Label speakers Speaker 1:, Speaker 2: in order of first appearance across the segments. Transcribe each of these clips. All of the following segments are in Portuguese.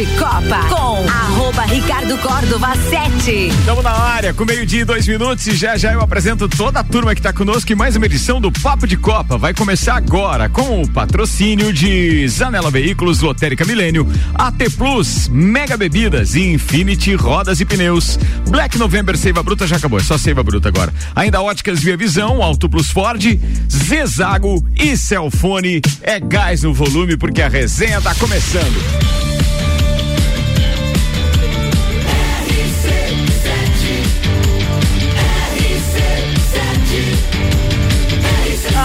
Speaker 1: de Copa com arroba Ricardo Córdova 7.
Speaker 2: Estamos na área com meio-dia e dois minutos e já já eu apresento toda a turma que está conosco em mais uma edição do Papo de Copa. Vai começar agora com o patrocínio de Zanela Veículos, Lotérica Milênio, AT Plus, Mega Bebidas, Infinity Rodas e Pneus. Black November Seiva Bruta já acabou, é só Seiva Bruta agora. Ainda Óticas Via Visão, Auto Plus Ford, Zezago e Celfone. É gás no volume porque a resenha tá começando.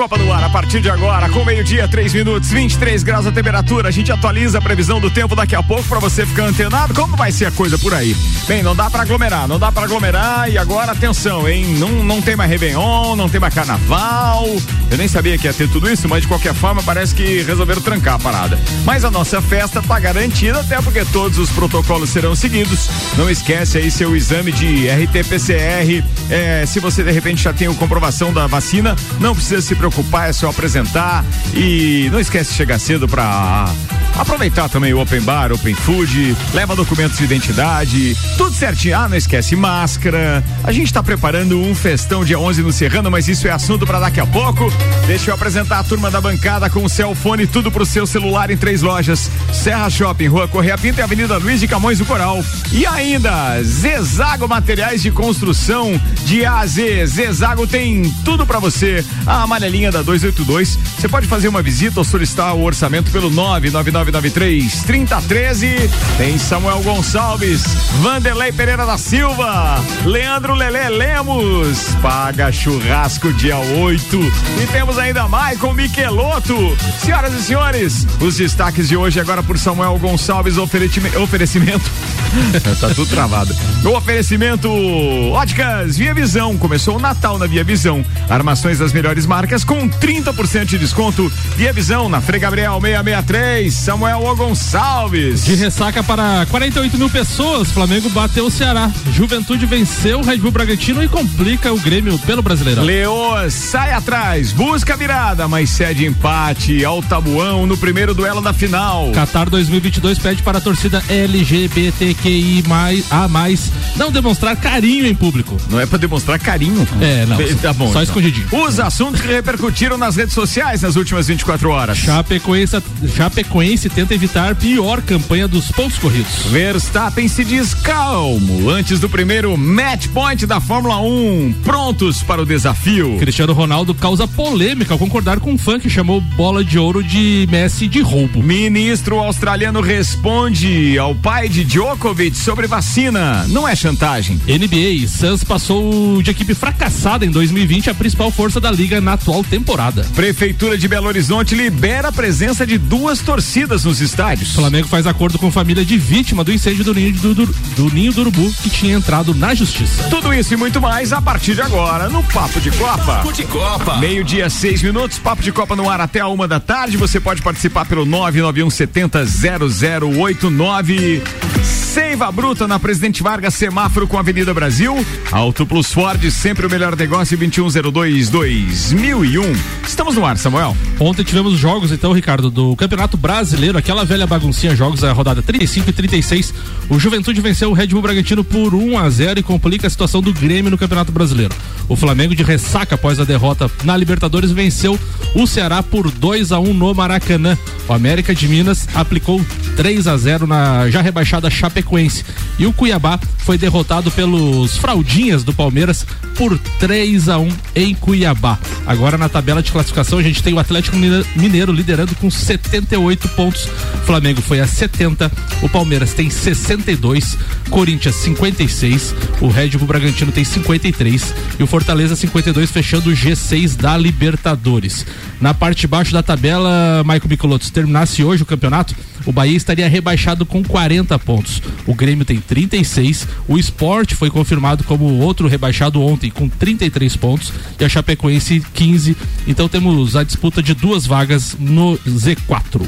Speaker 2: Copa no ar a partir de agora, com meio-dia, 3 minutos, 23 graus a temperatura. A gente atualiza a previsão do tempo daqui a pouco para você ficar antenado. Como vai ser a coisa por aí? Bem, não dá para aglomerar, não dá para aglomerar. E agora, atenção, hein? Não, não tem mais Réveillon, não tem mais carnaval. Eu nem sabia que ia ter tudo isso, mas de qualquer forma parece que resolveram trancar a parada. Mas a nossa festa tá garantida, até porque todos os protocolos serão seguidos. Não esquece aí seu exame de RT-PCR. É, se você de repente já tem a comprovação da vacina, não precisa se preocupar, é só apresentar. E não esquece de chegar cedo para aproveitar também o Open Bar, Open Food, leva documentos de identidade, tudo certinho. Ah, não esquece máscara. A gente está preparando um festão dia 11 no Serrano, mas isso é assunto para daqui a pouco. Deixa eu apresentar a turma da bancada com o Celfone, tudo pro seu celular em três lojas: Serra Shopping, Rua Correia Pinta e Avenida Luiz de Camões do Coral. E ainda, Zezago Materiais de Construção de A a Z. Zezago tem tudo para você. A amarelinha da 282. Você pode fazer uma visita ou solicitar o orçamento pelo 99993 3013. Tem Samuel Gonçalves, Vanderlei Pereira da Silva, Leandro Lelé Lemos. Paga churrasco dia 8. E temos ainda Maicon Michelotto. Senhoras e senhores, os destaques de hoje agora por Samuel Gonçalves, oferecime- oferecimento. tá tudo travado. O oferecimento Óticas Via Visão. Começou o Natal na Via Visão. Armações das melhores marcas com 30% de desconto. Via Visão na Frei Gabriel 663. Samuel O Gonçalves.
Speaker 3: De ressaca para 48 mil pessoas, Flamengo bateu o Ceará. Juventude venceu o Red Bull Bragantino e complica o Grêmio pelo Brasileirão.
Speaker 2: Leoa sai atrás, busca a virada, mas cede empate ao Tabuão no primeiro duelo da final.
Speaker 3: Qatar 2022 pede para a torcida LGBTQI a mais não demonstrar carinho em público.
Speaker 2: Não é pra demonstrar carinho.
Speaker 3: É, não.
Speaker 2: Tá bom.
Speaker 3: Só
Speaker 2: então.
Speaker 3: escondidinho.
Speaker 2: Os assuntos que repercutiram nas redes sociais nas últimas 24 horas.
Speaker 3: Chapecoense, Chapecoense tenta evitar pior campanha dos pontos corridos.
Speaker 2: Verstappen se diz calmo antes do primeiro match point da Fórmula 1. Prontos para o desafio.
Speaker 3: Cristiano Ronaldo causa polêmica ao concordar com um fã que chamou bola de ouro de Messi de roubo.
Speaker 2: Ministro australiano responde ao pai de Djokovic sobre vacina. Não é chantagem.
Speaker 3: NBA, Suns passou de equipe fracassada em 2020 a principal força da liga na atual temporada.
Speaker 2: Prefeitura de Belo Horizonte libera a presença de duas torcidas nos estádios.
Speaker 3: Flamengo faz acordo com família de vítima do incêndio do ninho do, do, do ninho do urubu que tinha entrado na justiça.
Speaker 2: Tudo isso e muito mais a partir de agora no Papo de Copa.
Speaker 4: Papo de Copa.
Speaker 2: Meio-dia, seis minutos, Papo de Copa no ar até a uma da tarde. Você pode participar pelo 991 70 0089. Seiva Bruta na Presidente Vargas, semáforo com a Avenida Brasil. Auto Plus Ford, sempre o melhor negócio, 2102-2001. Estamos no ar, Samuel.
Speaker 3: Ontem tivemos jogos, então, Ricardo, do Campeonato Brasileiro, aquela velha baguncinha, jogos da rodada 35 e 36. O Juventude venceu o Red Bull Bragantino por 1 a 0 e complica a situação do Grêmio no Campeonato Brasileiro. O Flamengo, de ressaca após a derrota na Libertadores, venceu o Ceará por 2 a 1 no Maracanã. O América de Minas aplicou 3 a 0 na já rebaixada Chapecoense. E o Cuiabá foi derrotado pelos fraldinhas do Palmeiras por 3 a 1 em Cuiabá. Agora na tabela de classificação a gente tem o Atlético Mine- Mineiro liderando com 78 pontos. Flamengo foi a 70, o Palmeiras tem 62, Corinthians 56, o Red Bull Bragantino tem 53 e o Fortaleza 52 fechando o G6 da Libertadores. Na parte de baixo da tabela, Michael Micoloto, se terminasse hoje o campeonato, o Bahia estaria rebaixado com 40 pontos. O Grêmio tem 36. O Sport foi confirmado como outro rebaixado ontem com 33 pontos e a Chapecoense 15. Então temos a disputa de duas vagas no Z4.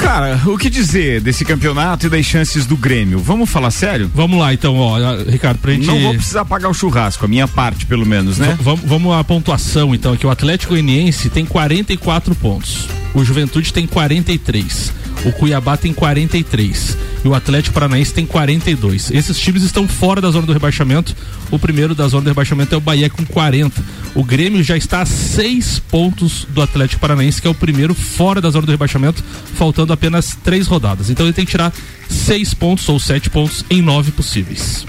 Speaker 2: Cara, o que dizer desse campeonato e das chances do Grêmio? Vamos falar sério?
Speaker 3: Vamos lá, então, ó, Ricardo, pra gente.
Speaker 2: Não vou precisar pagar o churrasco, a minha parte, pelo menos, né?
Speaker 3: V vamos à pontuação, então, aqui. O Atlético Goianiense tem 44 pontos. O Juventude tem 43. O Cuiabá tem 43 e o Atlético Paranaense tem 42. Esses times estão fora da zona do rebaixamento. O primeiro da zona do rebaixamento é o Bahia com 40. O Grêmio já está a seis pontos do Atlético Paranaense, que é o primeiro fora da zona do rebaixamento, faltando apenas três rodadas. Então ele tem que tirar seis pontos ou sete pontos em nove possíveis.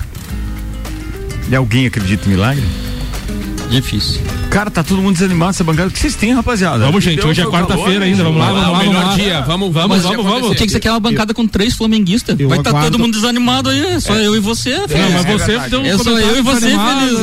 Speaker 2: E alguém acredita em milagre?
Speaker 4: Difícil.
Speaker 2: Cara, tá todo mundo desanimado essa bancada. O que vocês têm, rapaziada?
Speaker 3: Vamos, gente. Hoje é quarta-feira ainda. Vamos lá, vamos lá, vamos lá.
Speaker 4: Dia. Vamos, vamos, vamos, vamos.
Speaker 3: Por
Speaker 4: que, que você quer uma bancada com três flamenguistas? Vai estar tá todo mundo desanimado aí. Só eu e você,
Speaker 3: Não, mas você é um
Speaker 4: Eu sou eu e você feliz.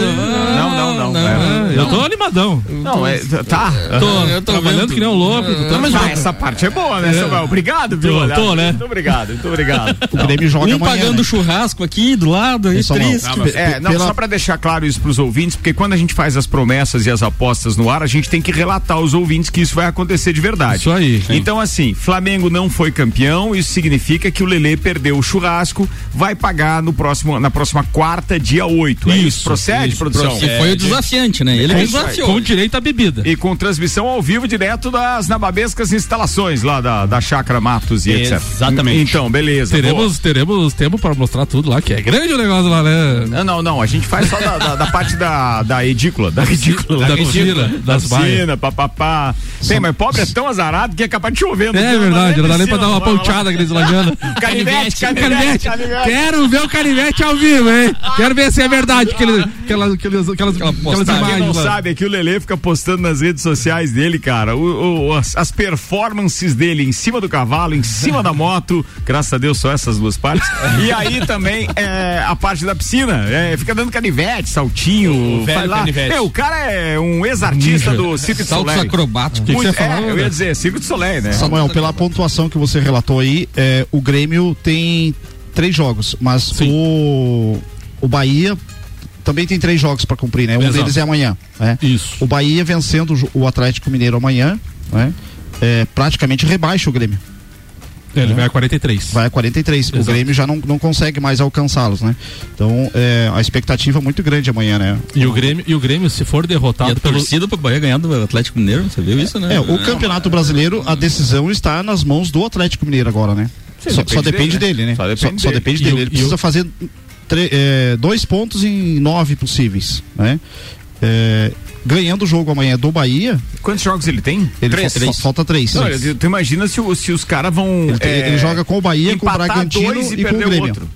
Speaker 2: Não, não, não.
Speaker 3: É, eu tô animadão.
Speaker 2: Não, é, tá.
Speaker 3: Tô, eu tô trabalhando que nem um louco.
Speaker 2: Mas essa parte é boa, né, Samuel? Obrigado, viu?
Speaker 3: Tô, né?
Speaker 2: Muito obrigado, muito obrigado.
Speaker 4: O Grêmio joga Um pagando churrasco aqui do lado, aí triste.
Speaker 2: É, não, só pra deixar claro isso pros ouvintes, porque quando a gente faz as promessas e as apostas no ar, a gente tem que relatar aos ouvintes que isso vai acontecer de verdade.
Speaker 3: Isso aí.
Speaker 2: Sim. Então, assim, Flamengo não foi campeão, isso significa que o Lele perdeu o churrasco, vai pagar no próximo, na próxima quarta, dia 8. Isso, é isso? Procede, isso, produção?
Speaker 4: E foi o desafiante, né? Ele é desafiou.
Speaker 3: Com direito à bebida.
Speaker 2: E com transmissão ao vivo direto das nababescas instalações lá da, da Chácara Matos e etc.
Speaker 4: Exatamente.
Speaker 2: Então, beleza.
Speaker 3: Teremos, teremos tempo para mostrar tudo lá, que é grande o negócio lá, né?
Speaker 2: Não, não, não. A gente faz só da, da, da parte da, da edícula. Da edícula.
Speaker 3: Da, da piscina, das
Speaker 2: piscina, papapá. Tem, mas pobre é tão azarado que é capaz de chover.
Speaker 3: É verdade, não dá nem pra dar uma ponteada aqueles lajando.
Speaker 2: Canivete, canivete, canivete.
Speaker 3: Quero ver o canivete ao vivo, hein? Quero ver se é verdade aquelas, aquelas, aquelas,
Speaker 2: imagens. Quem não sabe é que o Lele fica postando nas redes sociais dele, cara, as, performances dele em cima do cavalo, em cima da moto. Graças a Deus só essas duas partes. E aí também é, a parte da piscina. É, fica dando canivete, saltinho.
Speaker 4: O
Speaker 2: lá.
Speaker 4: Canivete.
Speaker 2: É, o cara é um ex-artista do Circo de
Speaker 4: Saltos
Speaker 2: Soleil.
Speaker 4: acrobáticos.
Speaker 2: Que Muito, que é, eu ia dizer, Circo de Soleil, né?
Speaker 5: Samuel, pela pontuação que você relatou aí, é, o Grêmio tem três jogos, mas Sim. o, o Bahia também tem três jogos para cumprir, né? Um Exato. deles é amanhã. Né?
Speaker 3: Isso.
Speaker 5: O Bahia vencendo o Atlético Mineiro amanhã, né? É, praticamente rebaixa o Grêmio.
Speaker 3: É, ele vai a 43.
Speaker 5: Vai a 43. Exato. O Grêmio já não, não consegue mais alcançá-los, né? Então, é, a expectativa é muito grande amanhã, né?
Speaker 3: E o Grêmio, e o Grêmio se for derrotado
Speaker 4: e a pelo... torcida pro Bahia ganhar do Atlético Mineiro, você viu isso, né?
Speaker 5: É, o Campeonato Brasileiro, a decisão está nas mãos do Atlético Mineiro agora, né? Sim, só, depende só, depende dele, dele né? Só depende, só, só depende dele. Ele precisa fazer é, dois pontos em nove possíveis, né? É, ganhando o jogo amanhã do Bahia.
Speaker 2: Quantos jogos ele tem?
Speaker 5: Ele três. Falta, falta três.
Speaker 2: Não, tu imagina se, se os caras vão.
Speaker 5: Ele, tem, é, ele, joga com o Bahia, com o Bragantino e, e com o Grêmio. Outro.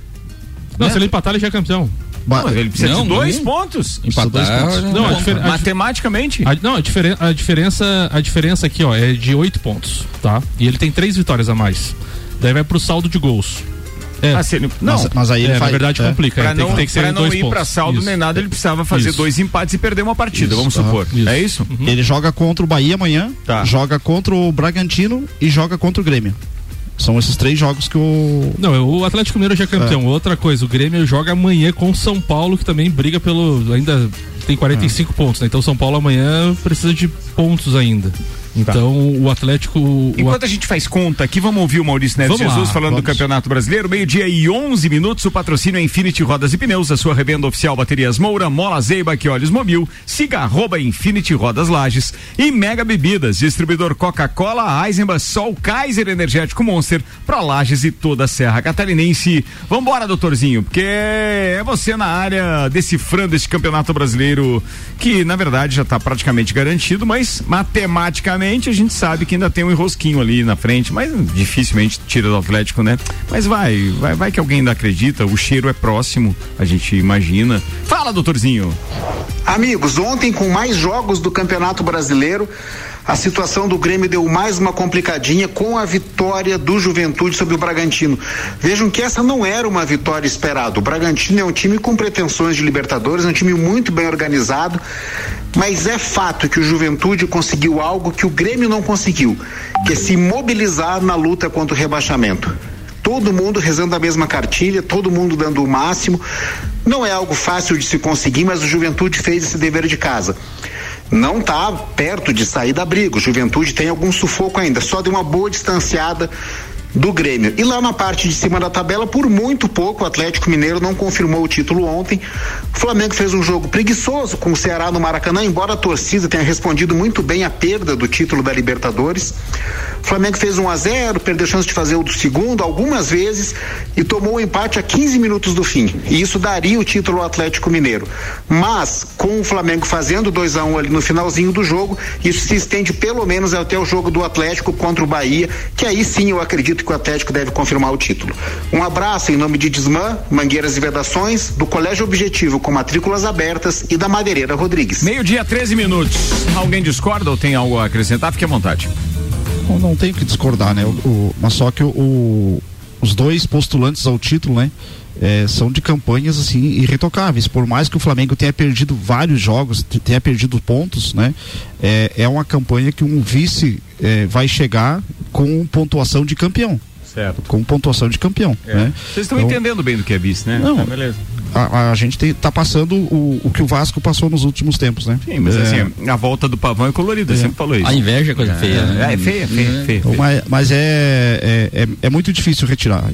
Speaker 3: Não, né? se ele empatar, ele já é campeão.
Speaker 2: Não, ele precisa não, de dois não. pontos.
Speaker 4: Empatar. Dois pontos.
Speaker 3: Não,
Speaker 2: a matematicamente.
Speaker 3: A, não, a, diferen, a, diferença, a diferença aqui, ó, é de oito pontos, tá? E ele tem três vitórias a mais. Daí vai pro saldo de gols.
Speaker 2: É. Ah, ele, não,
Speaker 3: mas, mas aí ele é, faz, na verdade é. complica.
Speaker 2: Pra não,
Speaker 3: tem, que ser
Speaker 2: pra não
Speaker 3: ir
Speaker 2: pra saldo isso. nem nada, ele precisava fazer isso. dois empates e perder uma partida, isso. vamos supor. Isso. É isso?
Speaker 5: Uhum. Ele joga contra o Bahia amanhã, tá. joga contra o Bragantino e joga contra o Grêmio. São esses três jogos que o.
Speaker 3: Não, o Atlético Mineiro já é campeão. É. Outra coisa, o Grêmio joga amanhã com o São Paulo, que também briga pelo. ainda tem 45 é. pontos, né? Então São Paulo amanhã precisa de pontos ainda. Tá. Então tá. o Atlético.
Speaker 2: Enquanto a gente faz conta aqui, vamos ouvir o Maurício Neves vamos Jesus lá, falando vamos. do Campeonato Brasileiro. Meio-dia e 11 minutos. O patrocínio é Infinity Rodas e Pneus, a sua revenda oficial Baterias Moura, Mola Zeiba, que olhos mobil. Siga arroba Infinity Rodas Lages e Mega Bebidas, distribuidor Coca-Cola, Eisenbach, Sol, Kaiser Energético Monster, para Lages e toda a Serra Catarinense. Vambora, doutorzinho, porque é você na área decifrando esse Campeonato Brasileiro que, na verdade, já está praticamente garantido, mas matematicamente a gente sabe que ainda tem um enrosquinho ali na frente, mas dificilmente tira do Atlético, né? Mas vai, vai, vai que alguém ainda acredita, o cheiro é próximo, a gente imagina. Fala, doutorzinho.
Speaker 6: Amigos, ontem com mais jogos do Campeonato Brasileiro, a situação do Grêmio deu mais uma complicadinha com a vitória do Juventude sobre o Bragantino. Vejam que essa não era uma vitória esperada. O Bragantino é um time com pretensões de Libertadores, é um time muito bem organizado, mas é fato que o Juventude conseguiu algo que o Grêmio não conseguiu, que é se mobilizar na luta contra o rebaixamento todo mundo rezando a mesma cartilha, todo mundo dando o máximo. Não é algo fácil de se conseguir, mas o Juventude fez esse dever de casa não está perto de sair da briga. O Juventude tem algum sufoco ainda, só de uma boa distanciada do Grêmio. E lá na parte de cima da tabela, por muito pouco, o Atlético Mineiro não confirmou o título ontem. O Flamengo fez um jogo preguiçoso com o Ceará no Maracanã, embora a torcida tenha respondido muito bem à perda do título da Libertadores. O Flamengo fez 1 a 0 perdeu chance de fazer o do segundo algumas vezes e tomou o empate a 15 minutos do fim. E isso daria o título ao Atlético Mineiro. Mas, com o Flamengo fazendo 2 a 1 um ali no finalzinho do jogo, isso se estende pelo menos até o jogo do Atlético contra o Bahia, que aí sim eu acredito que o Atlético deve confirmar o título. Um abraço em nome de Desmã, Mangueiras e Vedações, do Colégio Objetivo com matrículas abertas e da Madeireira Rodrigues.
Speaker 2: Meio-dia, 13 minutos. Alguém discorda ou tem algo a acrescentar? Fique à vontade.
Speaker 5: Não, não tenho que discordar, né? O, o, mas só que o, os dois postulantes ao título, né? É, são de campanhas assim irretocáveis. Por mais que o Flamengo tenha perdido vários jogos, tenha perdido pontos, né? É, é uma campanha que um vice é, vai chegar com pontuação de campeão.
Speaker 2: Certo.
Speaker 5: Com pontuação de campeão. É. Né?
Speaker 2: Vocês estão então, entendendo bem do que é vice, né?
Speaker 5: Não, tá, beleza a, a gente está passando o, o, que o Vasco passou nos últimos tempos, né?
Speaker 2: Sim, mas é. assim, a volta do pavão é colorida, é. sempre falou isso.
Speaker 4: A inveja é coisa é. feia.
Speaker 2: Né? É, feia, feia, é. feia.
Speaker 5: Mas, mas é, é, é, é, muito difícil retirar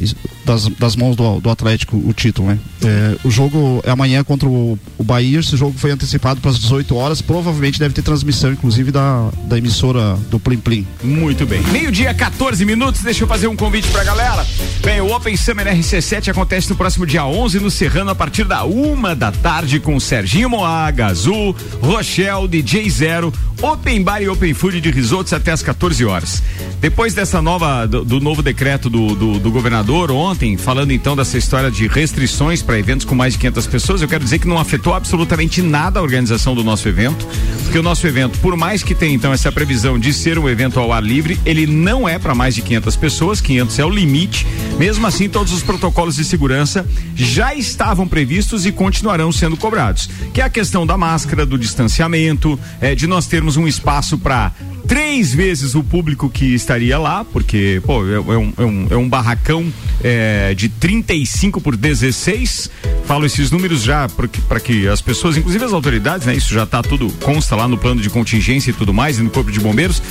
Speaker 5: das, das mãos do, do Atlético o título, né? É, o jogo é amanhã contra o, o Bahia, esse jogo foi antecipado para as 18 horas, provavelmente deve ter transmissão, inclusive, da, da emissora do Plim Plim.
Speaker 2: Muito bem. Meio-dia, 14 minutos, deixa eu fazer um convite pra galera. Bem, o Open Summer RC7 acontece no próximo dia 11 no Serrano, a partir da uma da tarde com Serginho Moaga, Azul, Rochelle, DJ Zero, Open Bar e Open Food de risotos até as 14 horas. Depois dessa nova, do, do novo decreto do, do, do, governador ontem, falando então dessa história de restrições para eventos com mais de 500 pessoas, eu quero dizer que não afetou absolutamente nada a organização do nosso evento, porque o nosso evento, por mais que tenha então essa previsão de ser um evento ao ar livre, ele não é para mais de 500 pessoas, 500 é o limite. Mesmo assim, todos os protocolos de segurança já estavam previstos e continuarão sendo cobrados, que é a questão da máscara, do distanciamento, é, de nós termos um espaço para três vezes o público que estaria lá, porque, pô, é, é, um, é um, é um barracão é, de 35 por 16. Falo esses números já para que as pessoas, inclusive as autoridades, né? Isso já tá tudo, consta lá no plano de contingência e tudo mais, e no Corpo de Bombeiros.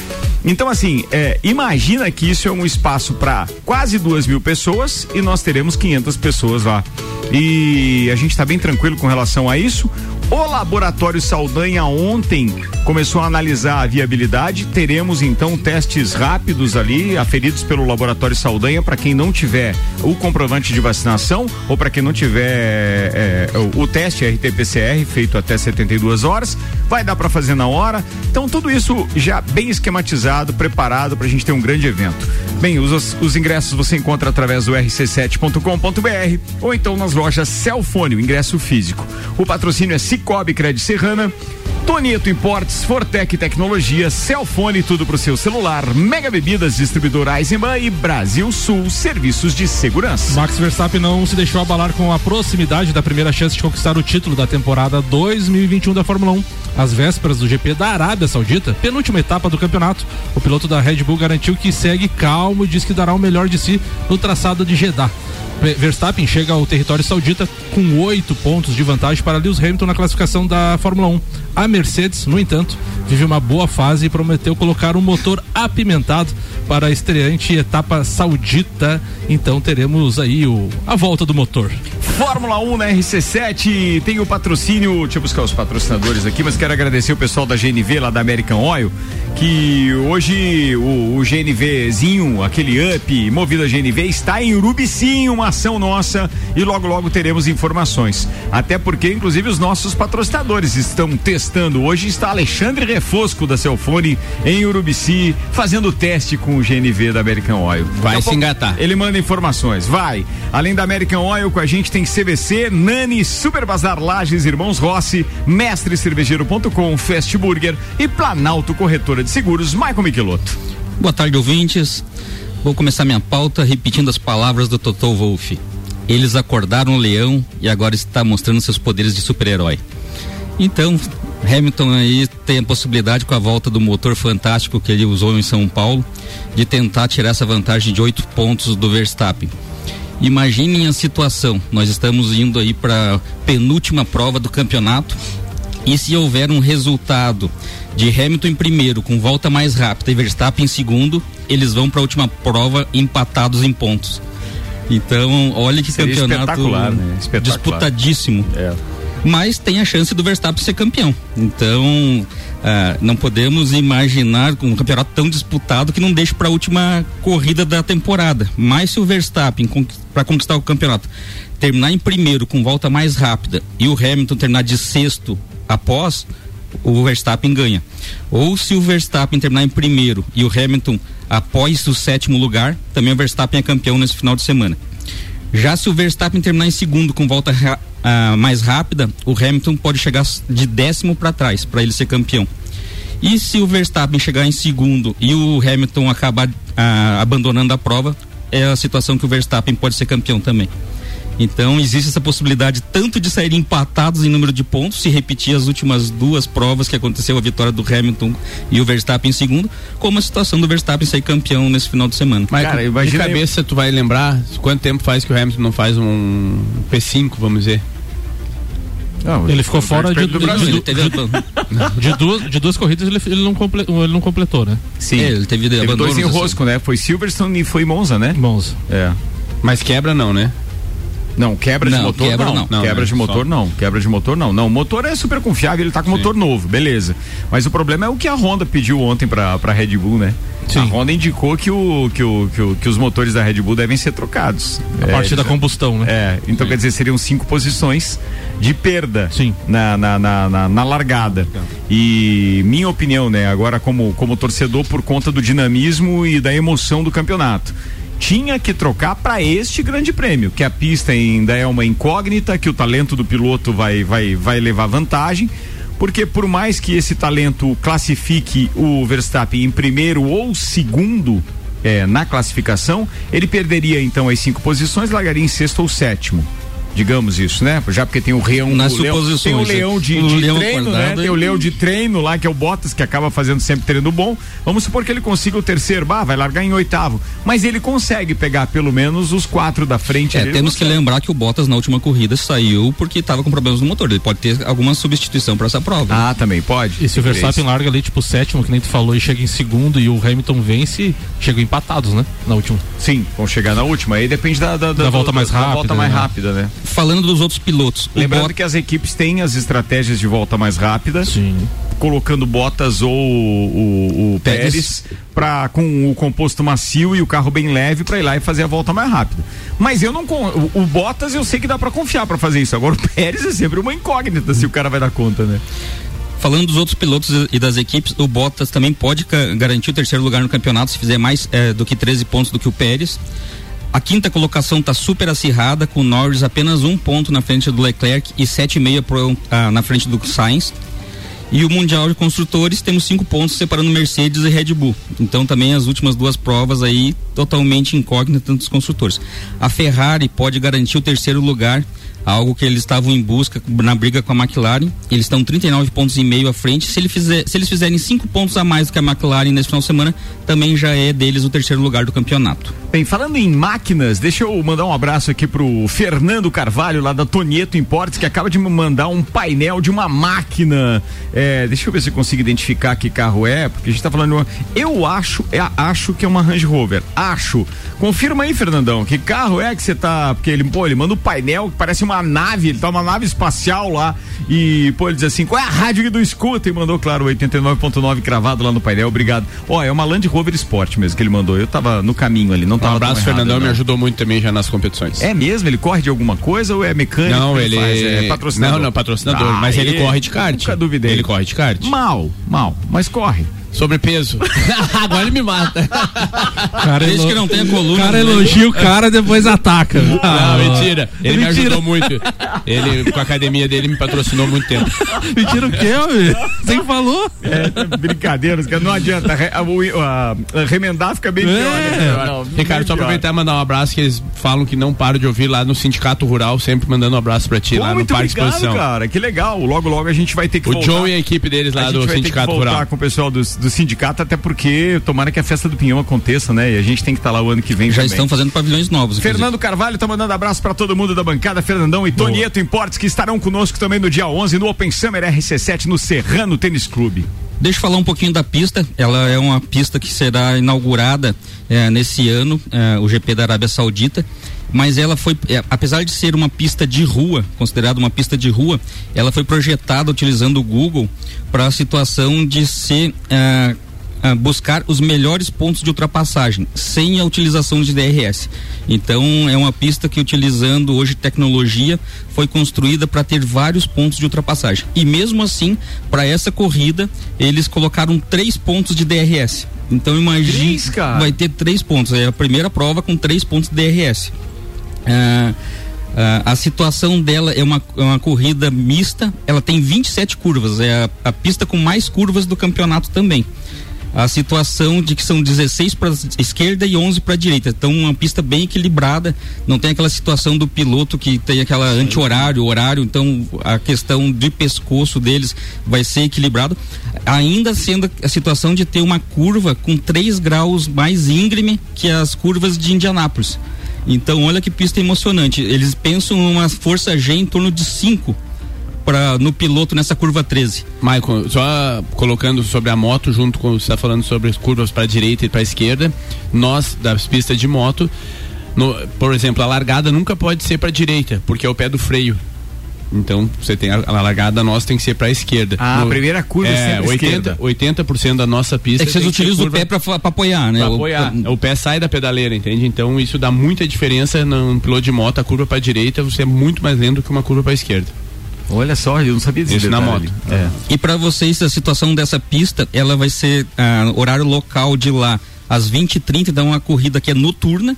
Speaker 2: Então, assim, é, imagina que isso é um espaço para quase duas mil pessoas e nós teremos 500 pessoas lá. E a gente está bem tranquilo com relação a isso. O Laboratório Saldanha ontem começou a analisar a viabilidade. Teremos então testes rápidos ali, aferidos pelo Laboratório Saldanha, para quem não tiver o comprovante de vacinação ou para quem não tiver é, o, teste RT-PCR feito até 72 horas. Vai dar para fazer na hora. Então, tudo isso já bem esquematizado, preparado para a gente ter um grande evento. Bem, os, os ingressos você encontra através do rc7.com.br ou então nas lojas Celfone, o ingresso físico. O patrocínio é Cicobi Crédito Serrana. Tonieto Importes, Fortec Tecnologia, Celfone, tudo pro seu celular, Mega Bebidas, Distribuidor Eisenbahn e Brasil Sul, serviços de segurança.
Speaker 3: Max Verstappen não se deixou abalar com a proximidade da primeira chance de conquistar o título da temporada 2021 da Fórmula 1. Às vésperas do GP da Arábia Saudita, penúltima etapa do campeonato, o piloto da Red Bull garantiu que segue calmo e diz que dará o melhor de si no traçado de Jeddah. Verstappen chega ao território saudita com oito pontos de vantagem para Lewis Hamilton na classificação da Fórmula 1. A Mercedes, no entanto, vive uma boa fase e prometeu colocar um motor apimentado para a estreante etapa saudita. Então teremos aí o, a volta do motor.
Speaker 2: Fórmula 1 na RC7 tem o patrocínio. Deixa eu buscar os patrocinadores aqui, mas quero agradecer o pessoal da GNV lá da American Oil, que hoje o, o GNVzinho, aquele up, movido a GNV, está em Urubici, uma ação nossa e logo logo teremos informações. Até porque, inclusive, os nossos patrocinadores estão testando. Hoje está Alexandre Refosco da Celfone em Urubici, fazendo teste com o GNV da American Oil.
Speaker 4: Vai se engatar.
Speaker 2: Ele manda informações, vai. Além da American Oil, com a gente tem CVC, Nani, Super Bazar Lages, Irmãos Rossi, Mestre Cervejeiro.com, Fast Burger e Planalto Corretora de Seguros, Michael Michelotto.
Speaker 4: Boa tarde, ouvintes. Vou começar minha pauta repetindo as palavras do Toto Wolff. Eles acordaram o leão e agora está mostrando seus poderes de super-herói. Então, Hamilton aí tem a possibilidade com a volta do motor fantástico que ele usou em São Paulo de tentar tirar essa vantagem de oito pontos do Verstappen. Imaginem a situação. Nós estamos indo aí para penúltima prova do campeonato. E se houver um resultado de Hamilton em primeiro, com volta mais rápida, e Verstappen em segundo, eles vão para a última prova empatados em pontos. Então, olha que Seria campeonato né? disputadíssimo. É. Mas tem a chance do Verstappen ser campeão. Então, ah, não podemos imaginar um campeonato tão disputado que não deixe para a última corrida da temporada. Mas se o Verstappen, para conquistar o campeonato, terminar em primeiro com volta mais rápida e o Hamilton terminar de sexto após, o Verstappen ganha. Ou se o Verstappen terminar em primeiro e o Hamilton após o sétimo lugar, também o Verstappen é campeão nesse final de semana. Já se o Verstappen terminar em segundo com volta uh, mais rápida, o Hamilton pode chegar de décimo para trás para ele ser campeão. E se o Verstappen chegar em segundo e o Hamilton acabar uh, abandonando a prova, é a situação que o Verstappen pode ser campeão também. Então existe essa possibilidade tanto de sair empatados em número de pontos, se repetir as últimas duas provas que aconteceu a vitória do Hamilton e o Verstappen em segundo, como a situação do Verstappen sair campeão nesse final de semana.
Speaker 3: Mas Cara, de cabeça eu... tu vai lembrar quanto tempo faz que o Hamilton não faz um P5, vamos dizer? Não, ele ficou fora de, de, de, de, duas, de duas corridas ele, ele, não completou, ele não completou, né?
Speaker 2: Sim. É, ele teve, teve dois em rosco, assim. né? Foi Silverstone e foi Monza, né?
Speaker 3: Monza.
Speaker 2: É.
Speaker 3: Mas quebra não, né?
Speaker 2: Não, quebra não, de motor quebra, não. não. Quebra de motor não. Quebra de motor não. Não, o motor é super confiável, ele tá com Sim. motor novo, beleza. Mas o problema é o que a Honda pediu ontem pra, pra Red Bull, né? Sim. A Honda indicou que, o, que, o, que, o, que os motores da Red Bull devem ser trocados.
Speaker 3: A é, partir da combustão, né?
Speaker 2: É, então Sim. quer dizer, seriam cinco posições de perda
Speaker 3: Sim.
Speaker 2: Na, na, na, na, na largada. E minha opinião, né, agora como, como torcedor, por conta do dinamismo e da emoção do campeonato tinha que trocar para este grande prêmio, que a pista ainda é uma incógnita, que o talento do piloto vai, vai, vai levar vantagem. Porque por mais que esse talento classifique o Verstappen em primeiro ou segundo é, na classificação, ele perderia então as cinco posições, largaria em sexto ou sétimo digamos isso, né? Já porque tem o leão,
Speaker 4: Nas
Speaker 2: o leão tem o leão de, o de leão treino, né? Tem o leão de treino lá que é o Bottas que acaba fazendo sempre treino bom. Vamos supor que ele consiga o terceiro, bah, vai largar em oitavo, mas ele consegue pegar pelo menos os quatro da frente.
Speaker 4: É, temos que lembrar que o Bottas na última corrida saiu porque estava com problemas no motor. Ele pode ter alguma substituição para essa prova.
Speaker 2: Ah, né? também pode.
Speaker 3: E se o Verstappen larga ali tipo sétimo, que nem tu falou, e chega em segundo e o Hamilton vence, chegam empatados, né? Na última.
Speaker 2: Sim, vão chegar na última. Aí depende da, da, da,
Speaker 3: da volta mais rápida. Da
Speaker 2: volta mais né? rápida, né?
Speaker 4: Falando dos outros pilotos.
Speaker 2: Lembrando Bot... que as equipes têm as estratégias de volta mais rápida.
Speaker 3: Sim.
Speaker 2: Colocando Bottas ou o, o, Pérez, Pérez para com o composto macio e o carro bem leve para ir lá e fazer a volta mais rápida. Mas eu não o, o Bottas eu sei que dá para confiar para fazer isso. Agora o Pérez é sempre uma incógnita se o cara vai dar conta, né?
Speaker 4: Falando dos outros pilotos e das equipes, o Bottas também pode garantir o terceiro lugar no campeonato se fizer mais é, do que 13 pontos do que o Pérez. A quinta colocação está super acirrada, com o Norris apenas um ponto na frente do Leclerc e sete e meia pro, ah, na frente do Sainz. E o Mundial de Construtores temos cinco pontos separando Mercedes e Red Bull. Então também as últimas duas provas aí totalmente incógnitas dos construtores. A Ferrari pode garantir o terceiro lugar algo que eles estavam em busca na briga com a McLaren. Eles estão 39 pontos e meio à frente. Se, ele fizer, se eles fizerem cinco pontos a mais do que a McLaren nesse final de semana, também já é deles o terceiro lugar do campeonato.
Speaker 2: Bem, falando em máquinas, deixa eu mandar um abraço aqui pro Fernando Carvalho, lá da Tonieto Importes, que acaba de me mandar um painel de uma máquina. É, deixa eu ver se eu consigo identificar que carro é, porque a gente tá falando. Eu acho, é, acho que é uma Range Rover. Acho. Confirma aí, Fernandão, que carro é que você tá. Porque ele, pô, ele manda um painel que parece uma nave, ele tá uma nave espacial lá. E, pô, ele diz assim: qual é a rádio que tu escuta? E mandou, claro, 89.9 cravado lá no painel. Obrigado. Ó, é uma Land Rover Sport mesmo que ele mandou. Eu tava no caminho ali, não tava.
Speaker 3: Um abraço, Fernandão, me ajudou muito também já nas competições.
Speaker 2: É mesmo? Ele corre de alguma coisa ou é mecânico?
Speaker 3: Não, ele, ele é patrocinador. Não, não, patrocinador. Ah, mas ele, ele corre de kart.
Speaker 2: Nunca duvidei.
Speaker 3: Ele corre de kart.
Speaker 2: Mal, mal, mas corre.
Speaker 3: Sobrepeso.
Speaker 4: Agora ele me mata.
Speaker 3: Cara Desde que não tenha coluna. O cara né? elogia o cara, depois ataca.
Speaker 2: Ah, não, mentira.
Speaker 3: Ele mentira. me ajudou muito. Ele, com a academia dele, me patrocinou muito tempo.
Speaker 2: Mentira o quê, homem? Você falou? É, brincadeira, não adianta. A, a, a remendar fica bem é. pior. Né?
Speaker 3: Não, Ricardo, só aproveitar e mandar um abraço, que eles falam que não param de ouvir lá no Sindicato Rural, sempre mandando um abraço pra ti Pô, lá no Parque obrigado, Exposição.
Speaker 2: cara, que legal. Logo, logo a gente vai ter que
Speaker 3: o voltar. O Joe e a equipe deles lá do Sindicato Rural.
Speaker 2: com o pessoal dos do sindicato, até porque tomara que a festa do Pinhão aconteça, né? E a gente tem que estar tá lá o ano que vem.
Speaker 4: Já também. estão fazendo pavilhões novos.
Speaker 2: Fernando Carvalho tá mandando abraço para todo mundo da bancada, Fernandão e Tonieto Importes, que estarão conosco também no dia 11 no Open Summer RC7 no Serrano Tênis Clube.
Speaker 4: Deixa eu falar um pouquinho da pista. Ela é uma pista que será inaugurada é, nesse ano, é, o GP da Arábia Saudita. Mas ela foi, é, apesar de ser uma pista de rua, considerada uma pista de rua, ela foi projetada utilizando o Google para a situação de ser uh, buscar os melhores pontos de ultrapassagem, sem a utilização de DRS. Então, é uma pista que, utilizando hoje tecnologia, foi construída para ter vários pontos de ultrapassagem. E mesmo assim, para essa corrida, eles colocaram três pontos de DRS. Então, imagine, vai ter três pontos. É a primeira prova com três pontos de DRS. Uh, Uh, a situação dela é uma, é uma corrida mista, ela tem 27 curvas, é a, a pista com mais curvas do campeonato também a situação de que são 16 para esquerda e 11 para direita. Então, uma pista bem equilibrada, não tem aquela situação do piloto que tem aquela anti-horário, horário, então a questão de pescoço deles vai ser equilibrado. Ainda sendo a situação de ter uma curva com 3 graus mais íngreme que as curvas de Indianápolis. Então, olha que pista emocionante. Eles pensam uma força G em torno de 5 para no piloto nessa curva 13.
Speaker 7: Michael, só colocando sobre a moto junto com você está falando sobre as curvas para direita e para esquerda, nós das pistas de moto, no, por exemplo, a largada nunca pode ser para direita, porque é o pé do freio. Então, você tem a, a largada nossa tem que ser para a esquerda.
Speaker 2: Ah, no, a primeira curva é, é 80,
Speaker 7: 80% da nossa pista.
Speaker 4: É que vocês utilizam o pé para apoiar, né?
Speaker 7: Pra apoiar. O, o, pé sai da pedaleira, entende? Então, isso dá muita diferença no piloto de moto, a curva para direita, você é muito mais lento que uma curva para esquerda.
Speaker 2: Olha só, eu não sabia disso.
Speaker 7: Isso na moto.
Speaker 4: É. E para vocês, a situação dessa pista, ela vai ser uh, horário local de lá às 20h30, então uma corrida que é noturna.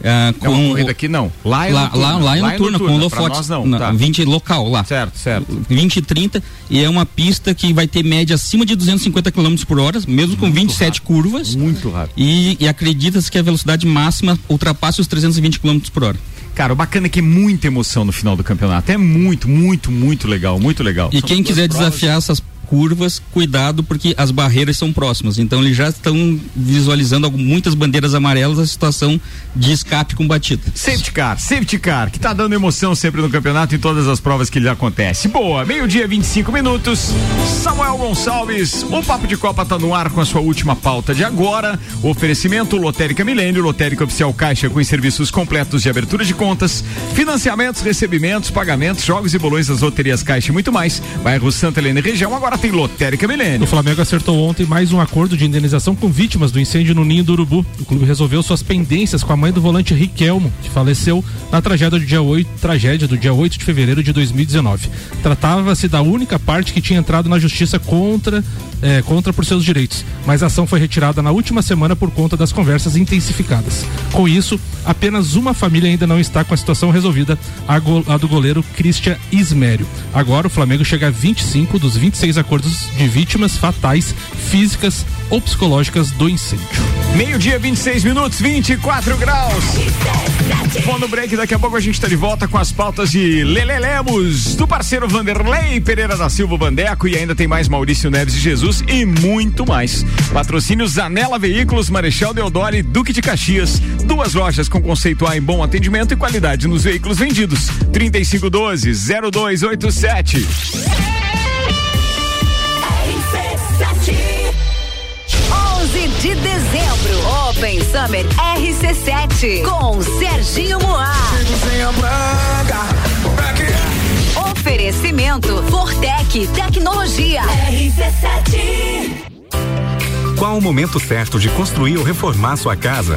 Speaker 2: Uh, com é uma corrida aqui não.
Speaker 4: Lá é lá, noturna. Lá, lá é noturna, com holofotes.
Speaker 2: Não, não,
Speaker 4: tá. 20 local lá.
Speaker 2: Certo, certo.
Speaker 4: 20 e 30 e é uma pista que vai ter média acima de 250 km por hora, mesmo com Muito 27 rápido. curvas.
Speaker 2: Muito rápido.
Speaker 4: E, e acredita-se que a velocidade máxima ultrapasse os 320 km por hora.
Speaker 2: Cara, o bacana é que é muita emoção no final do campeonato. É muito, muito, muito legal, muito legal.
Speaker 4: E São quem quiser provas. desafiar essas curvas, cuidado porque as barreiras são próximas. Então eles já estão visualizando muitas bandeiras amarelas a situação de escape com batida.
Speaker 2: Safety car, safety car, que tá dando emoção sempre no campeonato em todas as provas que lhe acontece. Boa, meio-dia, 25 minutos. Samuel Gonçalves, o Papo de Copa tá no ar com a sua última pauta de agora. Oferecimento Lotérica Milênio, Lotérica Oficial Caixa com serviços completos de abertura de contas, financiamentos, recebimentos, pagamentos, jogos e bolões das loterias Caixa e muito mais. Bairro Santa Helena região agora tem Lotérica Milênio.
Speaker 3: O Flamengo acertou ontem mais um acordo de indenização com vítimas do incêndio no Ninho do Urubu. O clube resolveu suas pendências com a mãe do volante Riquelmo, que faleceu na tragédia do dia 8, tragédia do dia 8 de fevereiro de 2019. Tratava-se da única parte que tinha entrado na justiça contra, é, contra por seus direitos, mas a ação foi retirada na última semana por conta das conversas intensificadas. Com isso, apenas uma família ainda não está com a situação resolvida, a, go, a do goleiro Christian Ismério. Agora o Flamengo chega a 25 dos 26 acordos acordos de vítimas fatais, físicas ou psicológicas do incêndio.
Speaker 2: Meio-dia, 26 minutos, 24 graus. Bom, no break, daqui a pouco a gente está de volta com as pautas de Lele Lemos, do parceiro Vanderlei Pereira da Silva Bandeco e ainda tem mais Maurício Neves de Jesus e muito mais. Patrocínio Zanela Veículos, Marechal Deodoro e Duque de Caxias. Duas lojas com conceito A em bom atendimento e qualidade nos veículos vendidos. 3512 0287.
Speaker 1: 11 de dezembro, Open Summer RC7 com Serginho Moá. Oferecimento Fortec Tecnologia RC7.
Speaker 8: Qual o momento certo de construir ou reformar sua casa?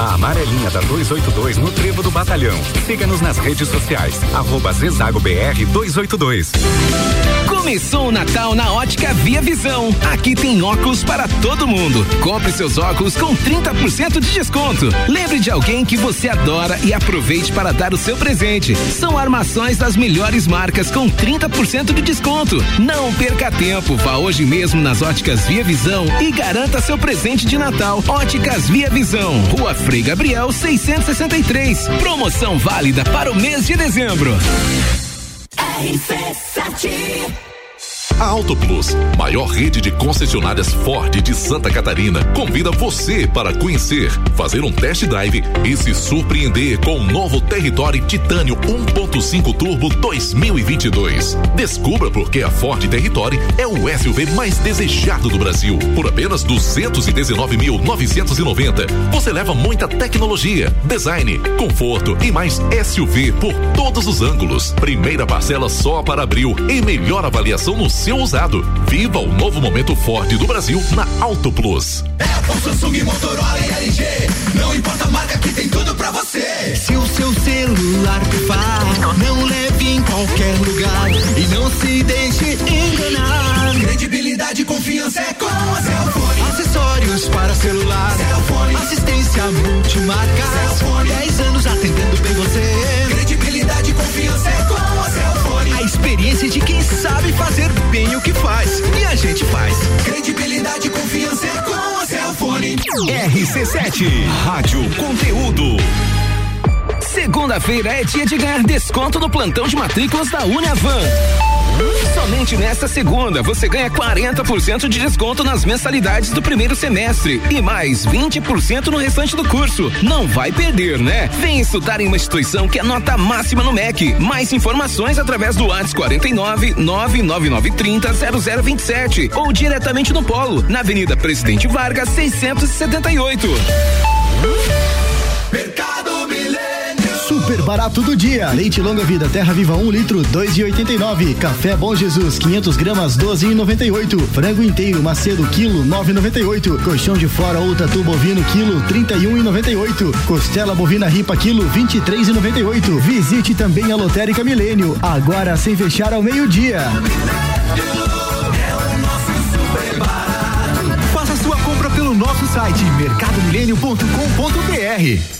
Speaker 8: A amarelinha da 282 no Trevo do Batalhão. Siga-nos nas redes sociais, arroba Zezago BR 282.
Speaker 9: Começou o Natal na Ótica Via Visão. Aqui tem óculos para todo mundo. Compre seus óculos com 30% de desconto. Lembre de alguém que você adora e aproveite para dar o seu presente. São armações das melhores marcas com 30% de desconto. Não perca tempo. Vá hoje mesmo nas Óticas Via Visão e garanta seu presente de Natal. Óticas Via Visão, Rua Frei Gabriel 663. Promoção válida para o mês de dezembro.
Speaker 10: RC7 a Auto Plus, maior rede de concessionárias Ford de Santa Catarina, convida você para conhecer, fazer um test drive e se surpreender com o novo Territory Titânio 1.5 Turbo 2022. Descubra por que a Ford Territory é o SUV mais desejado do Brasil. Por apenas 219.990, você leva muita tecnologia, design, conforto e mais SUV por todos os ângulos. Primeira parcela só para abril e melhor avaliação no seu usado. Viva o novo momento forte do Brasil na Auto Plus.
Speaker 11: Apple, Samsung, Motorola e LG. Não importa a marca que tem tudo pra você.
Speaker 12: Se o seu celular pifar, não leve em qualquer lugar e não se deixe enganar.
Speaker 11: Credibilidade e confiança é com a Cellfone.
Speaker 12: Acessórios para celular.
Speaker 11: Cellfone.
Speaker 12: Assistência multimarca.
Speaker 11: Cellfone.
Speaker 12: 10 anos atendendo bem você.
Speaker 11: Credibilidade e confiança é com a Cellfone.
Speaker 12: Experiência de quem sabe fazer bem o que faz. E a gente faz.
Speaker 11: Credibilidade e confiança é com a Cellfone.
Speaker 9: RC7 Rádio Conteúdo. Segunda-feira é dia de ganhar desconto no plantão de matrículas da Uniavan. Somente nesta segunda você ganha 40% de desconto nas mensalidades do primeiro semestre e mais 20% no restante do curso. Não vai perder, né? Vem estudar em uma instituição que é nota máxima no MEC. Mais informações através do WhatsApp 49 99930 0027 ou diretamente no Polo, na Avenida Presidente Vargas 678.
Speaker 11: Mercado
Speaker 13: barato do dia. Leite longa vida, terra viva 1 um litro, 2,89. Café Bom Jesus, 500 gramas, 12,98. Frango inteiro, macedo, quilo, 9,98. Colchão de fora ou tatu bovino, quilo, 31,98. Costela bovina ripa, quilo, 23,98. Visite também a Lotérica Milênio, agora sem fechar ao meio-dia.
Speaker 14: Faça sua compra pelo nosso site mercadomilênio.com.br.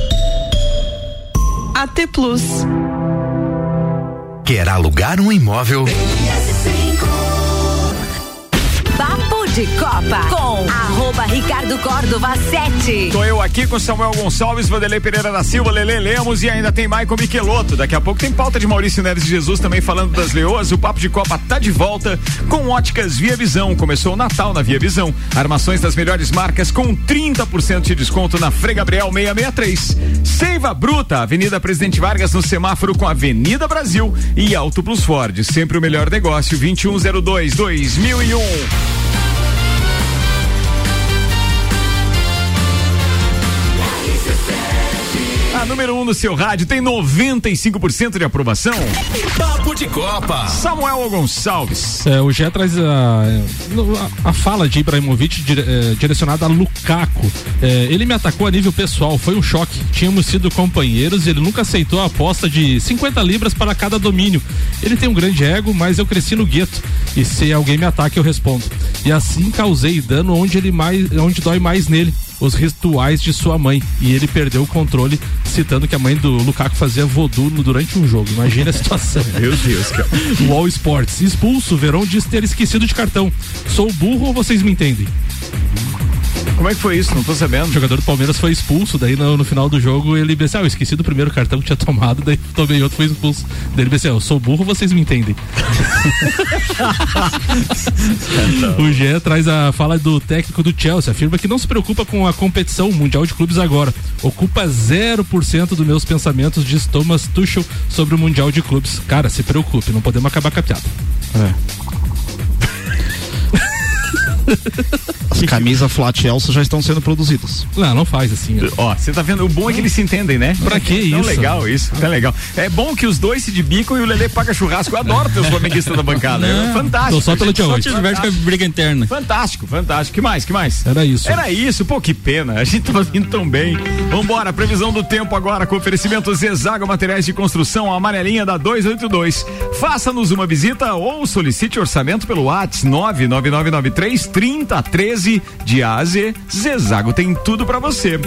Speaker 15: AT Plus.
Speaker 16: Quer alugar um imóvel?
Speaker 1: De Copa com arroba Ricardo Córdova 7.
Speaker 2: Tô eu aqui com Samuel Gonçalves, Vanderlei Pereira da Silva, Lele Lemos e ainda tem Maicon Michelotto. Daqui a pouco tem pauta de Maurício Neres de Jesus também falando das leoas. O Papo de Copa tá de volta com óticas Via Visão. Começou o Natal na Via Visão. Armações das melhores marcas com 30% de desconto na Frei Gabriel 663. Seiva Bruta, Avenida Presidente Vargas no semáforo com Avenida Brasil e Auto Plus Ford. Sempre o melhor negócio. 2102 2001. A número 1 um no seu rádio tem 95% de aprovação.
Speaker 10: Papo de Copa.
Speaker 2: Samuel Gonçalves.
Speaker 3: É, o Gé traz a, a, a, fala de Ibrahimovic dire, é, direcionada a Lukaku. É, ele me atacou a nível pessoal, foi um choque. Tínhamos sido companheiros e ele nunca aceitou a aposta de 50 libras para cada domínio. Ele tem um grande ego, mas eu cresci no gueto. E se alguém me ataca, eu respondo. E assim causei dano onde ele mais, onde dói mais nele os rituais de sua mãe. E ele perdeu o controle, citando que a mãe do Lukaku fazia voodoo durante um jogo. Imagina a situação.
Speaker 2: Meu Deus, cara.
Speaker 3: Wall Sports. Expulso, Verão diz ter esquecido de cartão. Sou burro ou vocês me entendem?
Speaker 2: Como é que foi isso? Não tô sabendo.
Speaker 3: O jogador do Palmeiras foi expulso, daí no, no final do jogo ele disse, ah, eu esqueci do primeiro cartão que tinha tomado, daí tomei outro, foi expulso. Daí ele disse, ah, eu sou burro, vocês me entendem. o Gé traz a fala do técnico do Chelsea, afirma que não se preocupa com a competição mundial de clubes agora. Ocupa 0% dos meus pensamentos, diz Thomas Tuchel sobre o mundial de clubes. Cara, se preocupe, não podemos acabar com a piada. É.
Speaker 5: As camisas flat Elsa já estão sendo produzidas.
Speaker 3: Não, não faz assim.
Speaker 2: Ó, você tá vendo? O bom é que eles se entendem, né?
Speaker 3: Pra que isso? É
Speaker 2: legal isso, é legal. É bom que os dois se debicam e o Lele paga churrasco. Eu adoro ter os flamenguistas da bancada. É, fantástico.
Speaker 3: Tô só pelo
Speaker 2: tio
Speaker 3: hoje.
Speaker 4: diverte com a briga interna.
Speaker 2: Fantástico, fantástico. Que mais? Que mais?
Speaker 3: Era isso.
Speaker 2: Era isso. Pô, que pena. A gente tava vindo tão bem. Vambora, previsão do tempo agora com oferecimento Zezago Materiais de Construção, amarelinha da 282. Faça-nos uma visita ou solicite orçamento pelo WhatsApp 99993 3013 de A a Z. Zezago tem tudo para você.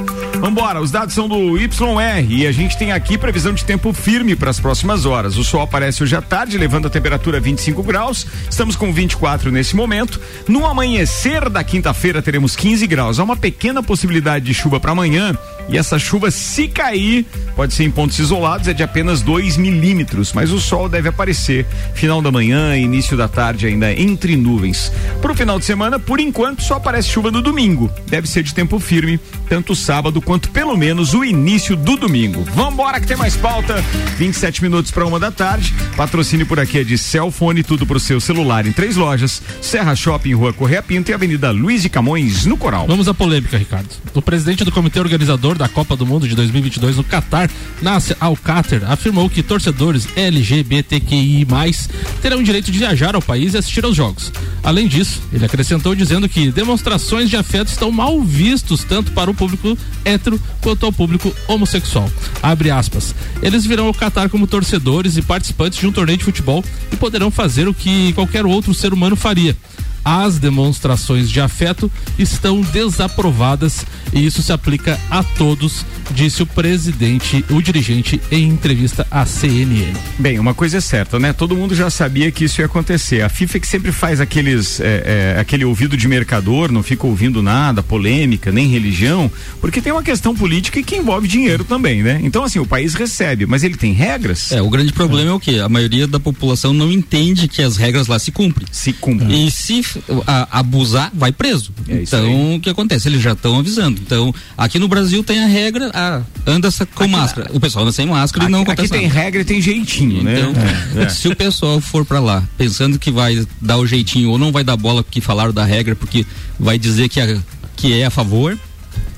Speaker 2: Vambora, os dados são do YR e a gente tem aqui previsão de tempo firme para as próximas horas. O sol aparece hoje à tarde, levando a temperatura a 25 graus. Estamos com 24 nesse momento. No amanhecer da quinta-feira teremos 15 graus. Há uma pequena possibilidade de chuva para amanhã e essa chuva, se cair, pode ser em pontos isolados, é de apenas 2 milímetros, mas o sol deve aparecer final da manhã, início da tarde ainda entre nuvens. Para o final de semana, por enquanto, só aparece chuva no domingo. Deve ser de tempo firme, tanto sábado quanto pelo menos o início do domingo. Vambora que tem mais pauta. 27 minutos para uma da tarde. Patrocínio por aqui é de Cellfone, tudo pro seu celular em três lojas: Serra Shopping, Rua Correia Pinto e Avenida Luiz de Camões, no Coral.
Speaker 3: Vamos à polêmica, Ricardo. O presidente do comitê organizador da Copa do Mundo de 2022 no Catar, Nasser Al-Qatar, afirmou que torcedores LGBTQI+, terão o direito de viajar ao país e assistir aos jogos. Além disso, ele acrescentou dizendo que demonstrações de afeto estão mal vistos tanto para o público hétero quanto ao público homossexual. Abre aspas. Eles virão ao Catar como torcedores e participantes de um torneio de futebol e poderão fazer o que qualquer outro ser humano faria as demonstrações de afeto estão desaprovadas e isso se aplica a todos, disse o presidente, o dirigente, em entrevista à CNN.
Speaker 2: Bem, uma coisa é certa, né? Todo mundo já sabia que isso ia acontecer. A FIFA é que sempre faz aqueles, é, é, aquele ouvido de mercador, não fica ouvindo nada, polêmica, nem religião, porque tem uma questão política que envolve dinheiro também, né? Então, assim, o país recebe, mas ele tem regras.
Speaker 4: É, o grande problema é, é o que? A maioria da população não entende que as regras lá se cumprem.
Speaker 2: Se cumprem.
Speaker 4: E se a, abusar, vai preso. É então, o que acontece? Eles já estão avisando. Então, aqui no Brasil tem a regra, a, anda com aqui máscara. O pessoal anda sem máscara
Speaker 2: aqui,
Speaker 4: e não
Speaker 2: acontece Aqui tem nada. regra e tem jeitinho,
Speaker 4: né? então, né? Se o pessoal for para lá pensando que vai dar o jeitinho ou não vai dar bola porque falaram da regra, porque vai dizer que, a, que é a favor,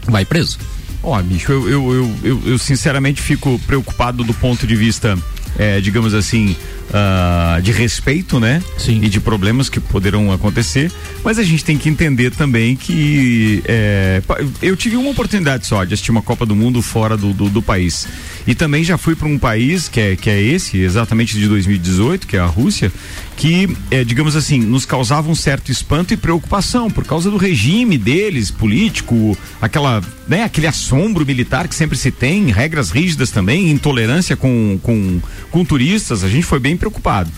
Speaker 4: vai preso.
Speaker 2: Ó, oh, bicho, eu, eu, eu, eu, eu sinceramente fico preocupado do ponto de vista, é, digamos assim, uh, de respeito, né?
Speaker 3: Sim.
Speaker 2: E de problemas que poderão acontecer. Mas a gente tem que entender também que é, eu tive uma oportunidade só de assistir uma Copa do Mundo fora do, do, do país. E também já fui para um país que é, que é esse, exatamente de 2018, que é a Rússia, que, é, digamos assim, nos causava um certo espanto e preocupação por causa do regime deles, político, aquela, né, aquele assombro militar que sempre se tem, regras rígidas também, intolerância com, com, com turistas. A gente foi bem preocupado.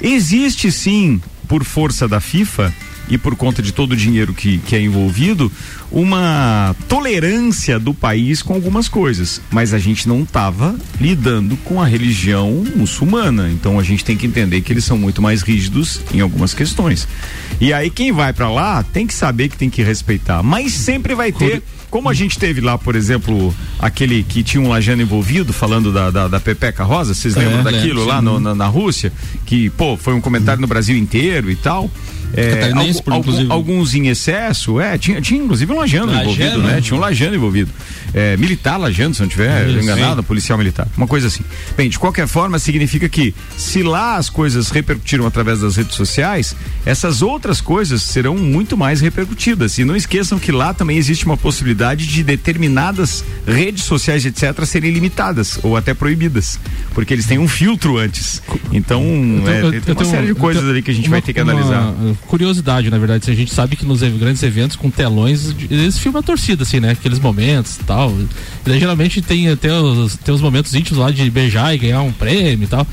Speaker 2: Existe sim, por força da FIFA e por conta de todo o dinheiro que, que é envolvido, uma tolerância do país com algumas coisas. Mas a gente não estava lidando com a religião muçulmana. Então a gente tem que entender que eles são muito mais rígidos em algumas questões. E aí quem vai para lá tem que saber que tem que respeitar. Mas sempre vai ter. Como a gente teve lá, por exemplo, aquele que tinha um lajano envolvido, falando da, da, da Pepeca Rosa, vocês é, lembram daquilo lá no, na, na Rússia? Que, pô, foi um comentário no Brasil inteiro e tal. É, algum, alguns em excesso, é, tinha, tinha inclusive um lajano, lajano envolvido, né? Tinha um lajano envolvido. É, militar lajando, se não tiver Isso, enganado, sim. policial militar, uma coisa assim. Bem, de qualquer forma, significa que se lá as coisas repercutiram através das redes sociais, essas outras coisas serão muito mais repercutidas. E não esqueçam que lá também existe uma possibilidade de determinadas redes sociais, etc., serem limitadas ou até proibidas, porque eles têm um filtro antes. Então, eu, é, tem uma série de coisas ali que a gente uma, vai ter que analisar.
Speaker 3: Curiosidade, na verdade, a gente sabe que nos grandes eventos com telões, eles filmam a torcida, assim, né? Aqueles momentos e tal tal. E daí, geralmente tem até os, tem os momentos íntimos lá de beijar e ganhar um prêmio e tal.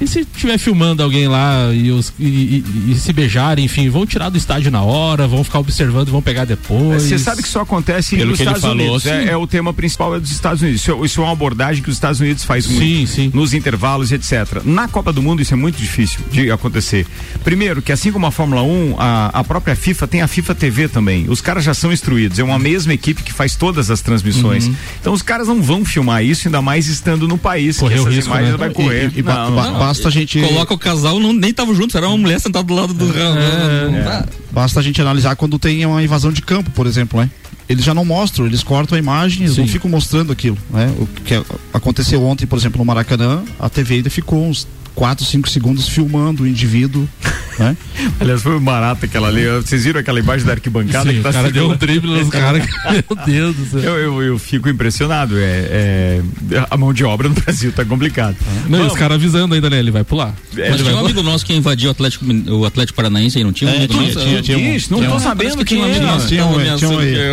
Speaker 3: E se tiver filmando alguém lá e, os, e, e, e, se beijarem, enfim, vão tirar do estádio na hora, vão ficar observando e vão pegar depois.
Speaker 2: Você sabe que isso acontece
Speaker 3: Pelo
Speaker 2: nos Estados
Speaker 3: falou,
Speaker 2: Unidos. É, é, o tema principal é dos Estados Unidos. Isso, é, isso, é uma abordagem que os Estados Unidos faz muito.
Speaker 3: Sim, sim.
Speaker 2: Nos intervalos, etc. Na Copa do Mundo isso é muito difícil de acontecer. Primeiro, que assim como a Fórmula 1, a, a própria FIFA tem a FIFA TV também. Os caras já são instruídos. É uma mesma equipe que faz todas as transmissões. Uhum. Então os caras não vão filmar isso, ainda mais estando no país.
Speaker 3: Correr o risco, né?
Speaker 2: vai correr.
Speaker 5: E, e, não, não, não. Basta a gente.
Speaker 4: Coloca o casal, não, nem tava junto, era uma mulher sentada do lado do. É,
Speaker 5: é. Basta a gente analisar quando tem uma invasão de campo, por exemplo, né? Eles já não mostram, eles cortam a imagem, eles Sim. não ficam mostrando aquilo, né? O que aconteceu ontem, por exemplo, no Maracanã, a TV ainda ficou uns 4, 5 segundos filmando o indivíduo. Né?
Speaker 2: Aliás, foi barato aquela ali. Vocês viram aquela imagem da arquibancada
Speaker 3: Sim,
Speaker 2: que tá
Speaker 3: o cara deu um drible nos caras. Meu Deus do céu.
Speaker 2: Eu, eu, eu fico impressionado. É, é, a mão de obra no Brasil tá complicado.
Speaker 3: Não, os caras avisando ainda, né? Ele vai pular.
Speaker 4: É, Mas tinha um amigo nosso que invadiu o Atlético, o Atlético Paranaense aí, não tinha um
Speaker 2: é,
Speaker 4: amigo
Speaker 2: tinha,
Speaker 4: nosso?
Speaker 2: Tinha, tinha, tinha, tinha, não tô sabendo que tinha um amigo nosso.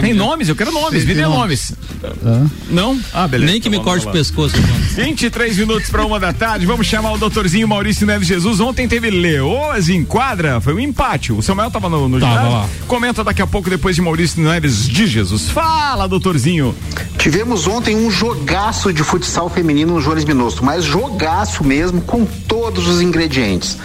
Speaker 2: Tem nomes? Eu quero nomes. Me dê nomes. Não? Ah, beleza.
Speaker 4: Nem que me corte o pescoço.
Speaker 2: 23 minutos para uma da tarde. Vamos chamar o doutorzinho Maurício Neves Jesus. Ontem teve Leoas em quadra, foi um empate. O Samuel tava no, no
Speaker 3: tava lá.
Speaker 2: Comenta daqui a pouco depois de Maurício Neves de Jesus. Fala, doutorzinho.
Speaker 6: Tivemos ontem um jogaço de futsal feminino no Jones Minosto, mas jogaço mesmo com todos os ingredientes.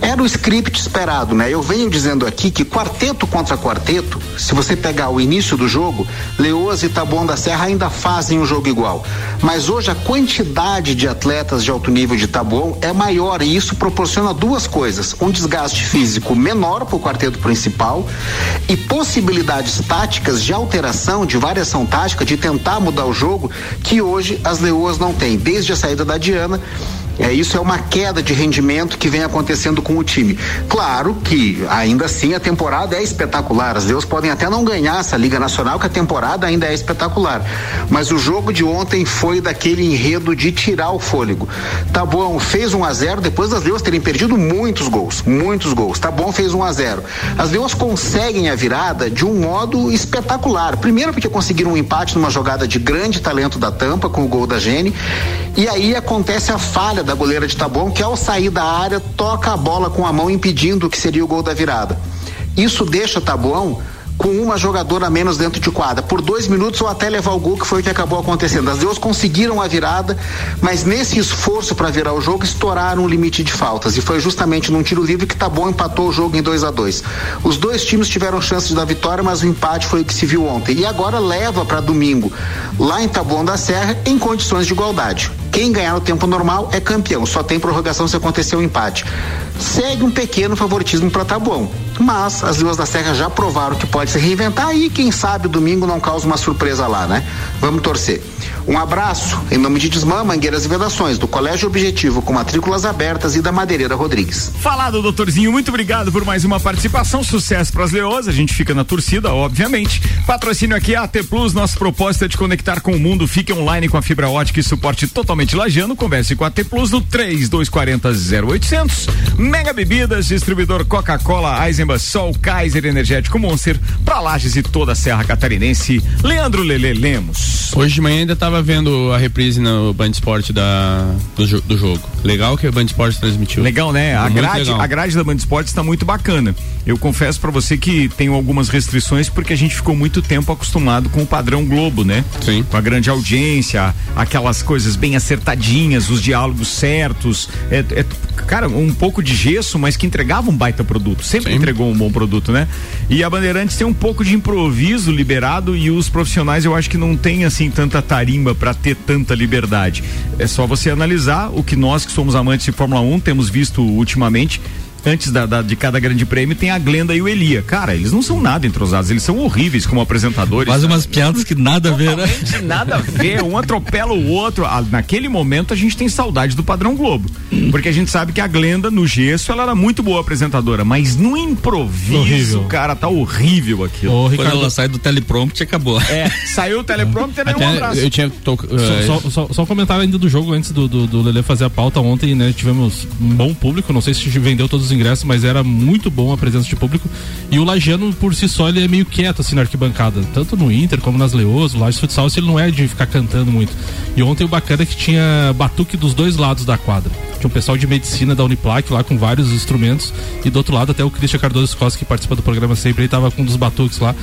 Speaker 6: Era o script esperado, né? Eu venho dizendo aqui que quarteto contra quarteto, se você pegar o início do jogo, Leoas e Taboão da Serra ainda fazem um jogo igual. Mas hoje a quantidade de atletas de alto nível de Taboão é maior e isso proporciona duas coisas: um desgaste físico menor para o quarteto principal e possibilidades táticas de alteração, de variação tática, de tentar mudar o jogo que hoje as Leoas não têm. Desde a saída da Diana é, isso é uma queda de rendimento que vem acontecendo com o time. Claro que ainda assim a temporada é espetacular. As Deus podem até não ganhar essa Liga Nacional, que a temporada ainda é espetacular. Mas o jogo de ontem foi daquele enredo de tirar o fôlego. Tá bom, fez 1 um a 0 depois das Deus terem perdido muitos gols, muitos gols. Tá bom, fez 1 um a 0 As Deus conseguem a virada de um modo espetacular. Primeiro porque conseguiram um empate numa jogada de grande talento da Tampa com o gol da Gene. E aí acontece a falha da goleira de Taboão, que ao sair da área toca a bola com a mão impedindo o que seria o gol da virada. Isso deixa Taboão com uma jogadora a menos dentro de quadra, por dois minutos ou até levar o gol, que foi o que acabou acontecendo. As duas conseguiram a virada, mas nesse esforço para virar o jogo, estouraram o limite de faltas. E foi justamente num tiro livre que Taboão empatou o jogo em 2 a 2 Os dois times tiveram chances da vitória, mas o empate foi o que se viu ontem. E agora leva para domingo, lá em Taboão da Serra, em condições de igualdade. Quem ganhar no tempo normal é campeão, só tem prorrogação se acontecer um empate. Segue um pequeno favoritismo para Taboão, mas as duas da Serra já provaram que pode se reinventar e quem sabe domingo não causa uma surpresa lá, né? Vamos torcer. Um abraço em nome de Desmã, Mangueiras e Vedações, do Colégio Objetivo, com matrículas abertas e da Madeireira Rodrigues.
Speaker 2: Falado, doutorzinho, muito obrigado por mais uma participação. Sucesso para as leões, a gente fica na torcida, obviamente. Patrocínio aqui AT Plus, nosso propósito é de conectar com o mundo. Fique online com a fibra ótica e suporte totalmente lajano. Converse com a AT Plus no 3240 0800. Mega Bebidas, distribuidor Coca-Cola, Eisenbach, Sol, Kaiser Energético Monster, para Lages e toda a Serra Catarinense. Leandro Lele Lemos.
Speaker 7: Hoje de manhã ainda estava vendo a reprise no Band Sport da, do, do, jogo. Legal que o Band Sport transmitiu.
Speaker 2: Legal, né? A grade, a grade da Band Sport está muito bacana. Eu confesso para você que tenho algumas restrições porque a gente ficou muito tempo acostumado com o padrão Globo, né?
Speaker 7: Sim.
Speaker 2: Com a grande audiência, aquelas coisas bem acertadinhas, os diálogos certos. É, é cara, um pouco de gesso, mas que entregava um baita produto. Sempre Sim. entregou um bom produto, né? E a Bandeirantes tem um pouco de improviso liberado e os profissionais eu acho que não tem assim tanta tarimba para ter tanta liberdade. É só você analisar o que nós que somos amantes de Fórmula 1 temos visto ultimamente antes da, da, de cada grande prêmio tem a Glenda e o Elia. Cara, eles não são nada entrosados, eles são horríveis como apresentadores.
Speaker 4: Fazem umas piadas que nada a ver, né?
Speaker 2: Nada a ver, um atropela o outro. Ah, naquele momento a gente tem saudade do padrão Globo. Porque a gente sabe que a Glenda, no gesso, ela era muito boa apresentadora, mas no improviso, horrível. cara, tá horrível aquilo.
Speaker 4: Ô, Ricardo... Quando ela sai do teleprompter, acabou.
Speaker 2: É, saiu o teleprompter, né? Um abraço.
Speaker 3: Eu tinha. To... Só, só, só, só, um comentário ainda do jogo antes do, do, do Lele fazer a pauta ontem, né? Tivemos um bom público, não sei se vendeu todos os ingressos, mas era muito bom a presença de público. E o Lagiano, por si só, ele é meio quieto assim na arquibancada, tanto no Inter como nas Leoas, o Lages Futsal, ele não é de ficar cantando muito. E ontem o bacana é que tinha batuque dos dois lados da quadra. tinha um pessoal de medicina da Uniplac lá com vários instrumentos e do outro lado até o Christian Cardoso Costa que participa do programa sempre, ele tava com um dos batuques lá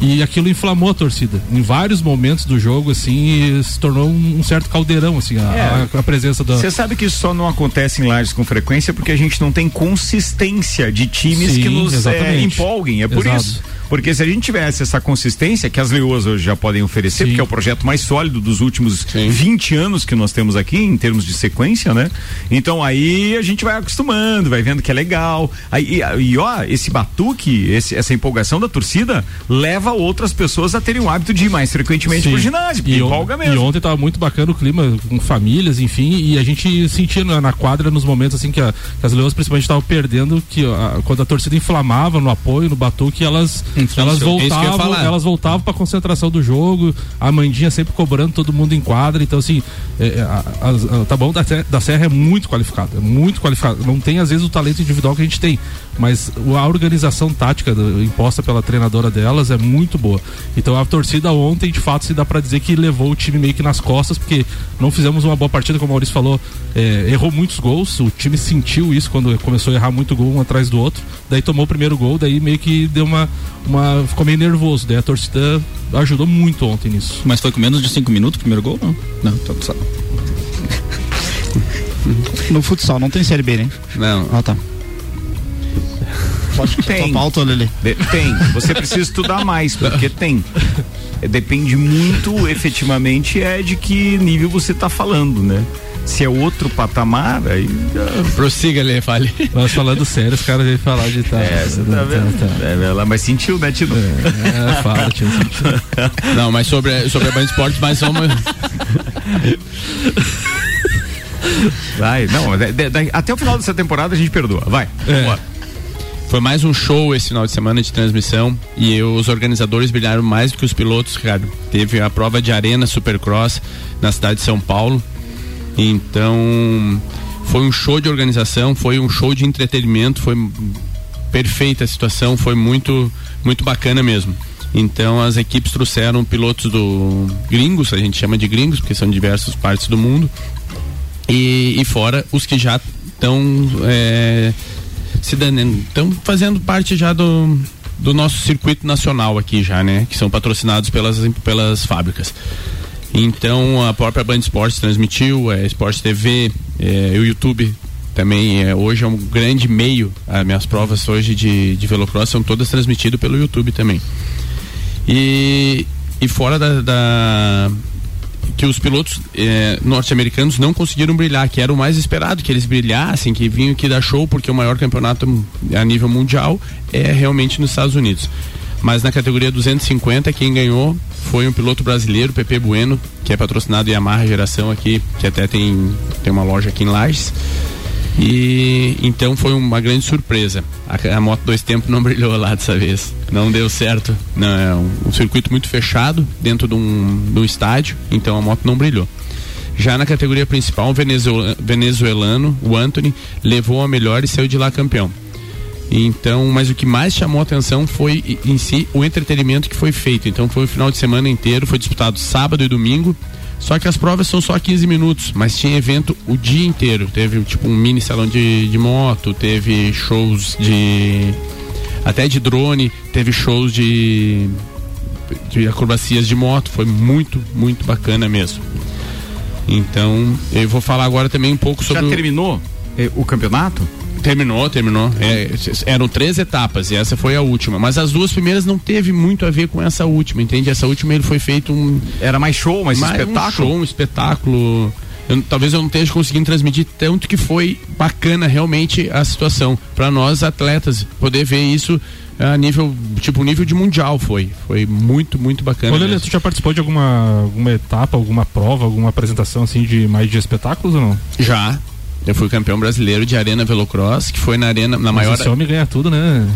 Speaker 3: e aquilo inflamou a torcida. Em vários momentos do jogo, assim, se tornou um, certo caldeirão, assim, a, é. a, a presença da.
Speaker 2: Você sabe que isso só não acontece em Lages com frequência porque a gente não tem consistência de times Sim, que nos é, empolguem. É por Exato. isso. Porque se a gente tivesse essa consistência que as leoas hoje já podem oferecer, Sim. porque é o projeto mais sólido dos últimos Sim. 20 anos que nós temos aqui, em termos de sequência, né? Então aí a gente vai acostumando, vai vendo que é legal. Aí, e, e ó, esse batuque, esse, essa empolgação da torcida leva outras pessoas a terem o hábito de ir mais frequentemente Sim. pro ginásio,
Speaker 3: e
Speaker 2: empolga mesmo.
Speaker 3: E ontem tava muito bacana o clima com famílias, enfim, e a gente sentia na, na quadra nos momentos assim que, a, que as leoas principalmente estavam perdendo, que a, quando a torcida inflamava no apoio, no batuque, elas elas é voltavam, elas voltavam para concentração do jogo. A Mandinha sempre cobrando todo mundo em quadra. Então assim, é, é a, a, a, tá bom da, da Serra é muito qualificado, é muito qualificado. Não tem às vezes o talento individual que a gente tem, mas a organização tática do, imposta pela treinadora delas é muito boa. Então a torcida ontem, de fato, se dá para dizer que levou o time meio que nas costas, porque não fizemos uma boa partida, como o Maurício falou, é, errou muitos gols. O time sentiu isso quando começou a errar muito gol um atrás do outro. Daí tomou o primeiro gol, daí meio que deu uma, uma ficou meio nervoso. Daí a torcida ajudou muito ontem nisso.
Speaker 4: Mas foi com menos de cinco minutos o primeiro gol? Não, não, tô
Speaker 5: No futsal não tem série B, né?
Speaker 4: Não.
Speaker 5: Ah, tá.
Speaker 2: Pode tem. Pauta, Lili. De, tem. Você precisa estudar mais, porque tem. Depende muito, efetivamente, é de que nível você está falando, né? se é outro patamar, aí.
Speaker 7: Prossiga, Lê, fale.
Speaker 3: Mas falando sério, os caras vêm falar de tal.
Speaker 2: É, você tá vendo? Tá, tá. É, ela, mas sentiu, né, Tino?
Speaker 3: É, é fala, Tino.
Speaker 7: Não, mas sobre, sobre a Band Esportes, mais uma.
Speaker 2: Vai, não, de, de, até o final dessa temporada a gente perdoa. Vai, é.
Speaker 7: Foi mais um show esse final de semana de transmissão e os organizadores brilharam mais do que os pilotos, Ricardo. Teve a prova de arena Supercross na cidade de São Paulo então, foi um show de organização, foi um show de entretenimento, foi perfeita a situação, foi muito, muito bacana mesmo. Então as equipes trouxeram pilotos do gringos, a gente chama de gringos, porque são de diversas partes do mundo. E, e fora os que já estão é, se estão fazendo parte já do, do nosso circuito nacional aqui já, né? Que são patrocinados pelas, pelas fábricas. Então a própria Band Esportes transmitiu, a é, Esporte TV, é, o YouTube também é, hoje é um grande meio. As minhas provas hoje de, de velocross são todas transmitidas pelo YouTube também. E, e fora da, da que os pilotos eh, norte-americanos não conseguiram brilhar, que era o mais esperado, que eles brilhassem, que vinham aqui dar show, porque o maior campeonato a nível mundial é realmente nos Estados Unidos. Mas na categoria 250, quem ganhou foi um piloto brasileiro, Pepe Bueno, que é patrocinado Yamaha Geração aqui, que até tem, tem uma loja aqui em Lages. E então foi uma grande surpresa. A, a, moto dois tempos não brilhou lá dessa vez. Não deu certo. Não, é um, um circuito muito fechado dentro de um, de um estádio, então a moto não brilhou. Já na categoria principal, venezuelano, venezuelano, o Anthony, levou a melhor e saiu de lá campeão. Então, mas o que mais chamou a atenção foi em si o entretenimento que foi feito. Então foi o final de semana inteiro, foi disputado sábado e domingo. Só que as provas são só 15 minutos, mas tinha evento o dia inteiro. Teve tipo um mini salão de, de moto, teve shows de. até de drone, teve shows de, de acrobacias de moto. Foi muito, muito bacana mesmo. Então, eu vou falar agora também um pouco sobre.
Speaker 2: Já terminou eh, o campeonato?
Speaker 7: Terminou, terminou. É, eram três etapas e essa foi a última. Mas as duas primeiras não teve muito a ver com essa última, entende? Essa última ele foi feito um.
Speaker 2: Era mais show, mais, mais espetáculo? Um
Speaker 7: show, um espetáculo. Eu, talvez eu não esteja conseguindo transmitir tanto que foi bacana realmente a situação. para nós atletas, poder ver isso a nível, tipo, nível de mundial foi. Foi muito, muito bacana.
Speaker 3: Olha, tu já participou de alguma, alguma etapa, alguma prova, alguma apresentação assim de mais de espetáculos ou não?
Speaker 7: Já, eu fui campeão brasileiro de Arena Velocross, que foi na arena, na Mas maior.
Speaker 3: Esse homem ganha tudo, né?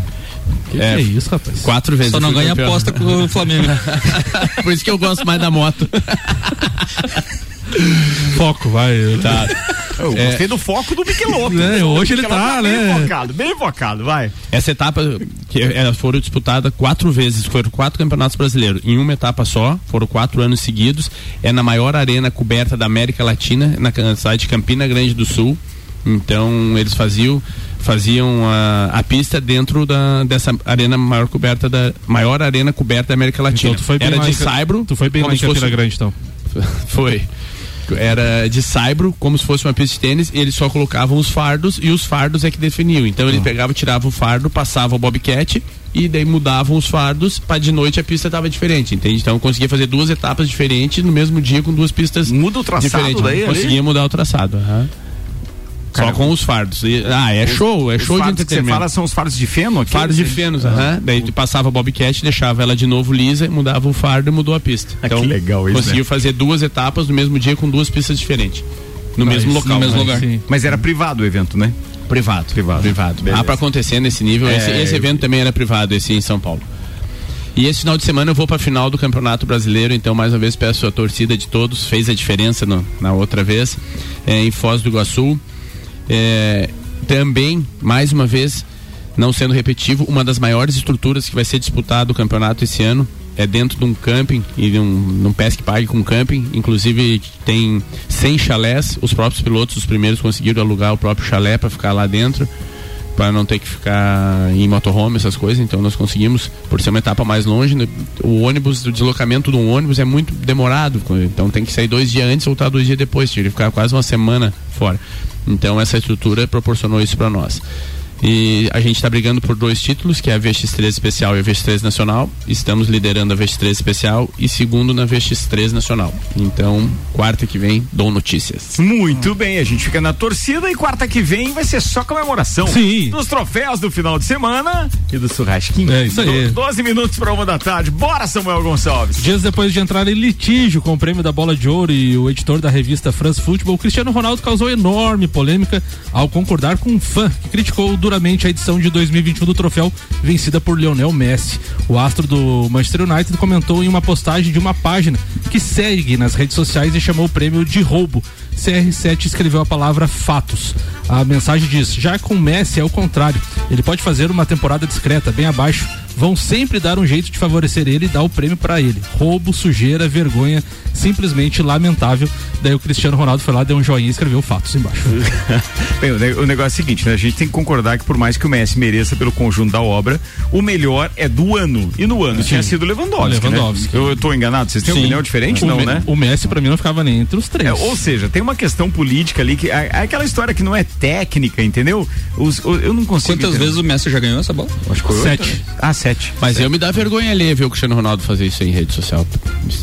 Speaker 3: Que é, que é isso, rapaz?
Speaker 7: Quatro vezes.
Speaker 4: Só não ganha campeão. aposta com o Flamengo.
Speaker 7: Por isso que eu gosto mais da moto.
Speaker 3: Foco, vai.
Speaker 2: Tá. Eu é. gostei do foco do Michelotto.
Speaker 3: É, hoje ele tá, né?
Speaker 2: Bem focado, bem focado, vai.
Speaker 7: Essa etapa, que elas foram disputadas quatro vezes, foram quatro campeonatos brasileiros. Em uma etapa só, foram quatro anos seguidos. É na maior arena coberta da América Latina, na cidade de Campina Grande do Sul. Então eles faziam faziam a, a pista dentro da, dessa arena maior coberta da maior arena coberta da América Latina.
Speaker 3: Então, tu foi bem
Speaker 7: Era de saibro.
Speaker 3: tu foi bem lá em
Speaker 7: fosse-
Speaker 3: Campina Grande, então.
Speaker 7: Foi. Era de saibro, como se fosse uma pista de tênis, e eles só colocavam os fardos e os fardos é que definiam. Então ele pegava, tirava o fardo, passava o bobcat e daí mudavam os fardos para de noite a pista tava diferente, entende? Então eu conseguia fazer duas etapas diferentes no mesmo dia com duas pistas
Speaker 2: Muda o traçado
Speaker 7: diferentes.
Speaker 2: daí, ali?
Speaker 7: Conseguia mudar o traçado, aham. Só com os fardos. E- ah, é show, é
Speaker 2: os
Speaker 7: show de
Speaker 2: fardos que você
Speaker 7: entretenimento.
Speaker 2: fala são os fardos de feno aqui?
Speaker 7: Fardos de fenos, aham. Daí tu passava a bobcat, deixava ela de novo lisa, mudava o fardo e mudou a pista.
Speaker 2: Ah, que legal isso,
Speaker 7: Conseguiu
Speaker 2: né?
Speaker 7: fazer duas etapas no mesmo dia com duas pistas diferentes. No
Speaker 2: Mas
Speaker 7: mesmo
Speaker 2: no
Speaker 7: local.
Speaker 2: mesmo
Speaker 7: né?
Speaker 2: lugar. Mas era privado o evento, né?
Speaker 7: Privado.
Speaker 2: Privado.
Speaker 7: Privado.
Speaker 2: Beleza.
Speaker 7: Ah, pra acontecer nesse nível,
Speaker 2: É,
Speaker 7: esse, esse
Speaker 2: eu-
Speaker 7: evento também era privado, esse em São Paulo. E esse final de semana eu vou pra final do Campeonato Brasileiro, então mais uma vez peço a torcida de todos, fez a diferença no- na outra vez, é, em Foz do Iguaçu. É, também, mais uma vez, não sendo repetitivo, uma das maiores estruturas que vai ser disputado o campeonato esse ano é dentro de um camping e de um, num pesque pague com camping. Inclusive tem 100 chalés, os próprios pilotos, os primeiros conseguiram alugar o próprio chalé para ficar lá dentro. Para não ter que ficar em motorhome, essas coisas, então nós conseguimos, por ser uma etapa mais longe, né, o ônibus, o deslocamento de um ônibus é muito demorado, então tem que sair dois dias antes voltar dois dias depois, tinha que ficar quase uma semana fora. Então essa estrutura proporcionou isso para nós. E a gente está brigando por dois títulos, que é a VX3 Especial e a VX3 Nacional. Estamos liderando a VX3 Especial e segundo na VX3 Nacional. Então, quarta que vem, dou notícias.
Speaker 2: Muito bem, a gente fica na torcida e quarta que vem vai ser só comemoração.
Speaker 3: Sim.
Speaker 2: Dos troféus do final de semana e do churrasquinho.
Speaker 3: É isso aí.
Speaker 2: Do- 12 minutos para uma da tarde. Bora, Samuel Gonçalves.
Speaker 3: Dias depois de entrar em litígio com o prêmio da Bola de Ouro e o editor da revista France Football, o Cristiano Ronaldo causou enorme polêmica ao concordar com um fã que criticou duramente a edição de 2021 do troféu vencida por Lionel Messi. O astro do Manchester United comentou em uma postagem de uma página que segue nas redes sociais e chamou o prêmio de roubo. CR7 escreveu a palavra fatos. A mensagem diz: já com Messi é o contrário. Ele pode fazer uma temporada discreta, bem abaixo. Vão sempre dar um jeito de favorecer ele e dar o prêmio para ele. Roubo, sujeira, vergonha, simplesmente lamentável. Daí o Cristiano Ronaldo foi lá, deu um joinha e escreveu fatos embaixo.
Speaker 2: Bem, o ne- o negócio é o seguinte, né? A gente tem que concordar que por mais que o Messi mereça pelo conjunto da obra, o melhor é do ano. E no ano tinha sido Lewandowski,
Speaker 3: Lewandowski.
Speaker 2: né? Eu, eu tô enganado? Vocês têm
Speaker 3: Sim.
Speaker 2: opinião diferente?
Speaker 3: O
Speaker 2: não,
Speaker 3: Me-
Speaker 2: né?
Speaker 3: O Messi pra mim não ficava nem entre os três.
Speaker 2: É, ou seja, tem uma questão política ali que é, é aquela história que não é técnica, entendeu? Os- eu não consigo.
Speaker 4: Quantas
Speaker 2: entender.
Speaker 4: vezes o Messi já ganhou essa bola?
Speaker 2: Acho que foi
Speaker 3: Sete.
Speaker 2: oito. Ah, sete.
Speaker 7: Mas
Speaker 2: Sete.
Speaker 7: eu me dá vergonha ali ver o Cristiano Ronaldo fazer isso em rede social.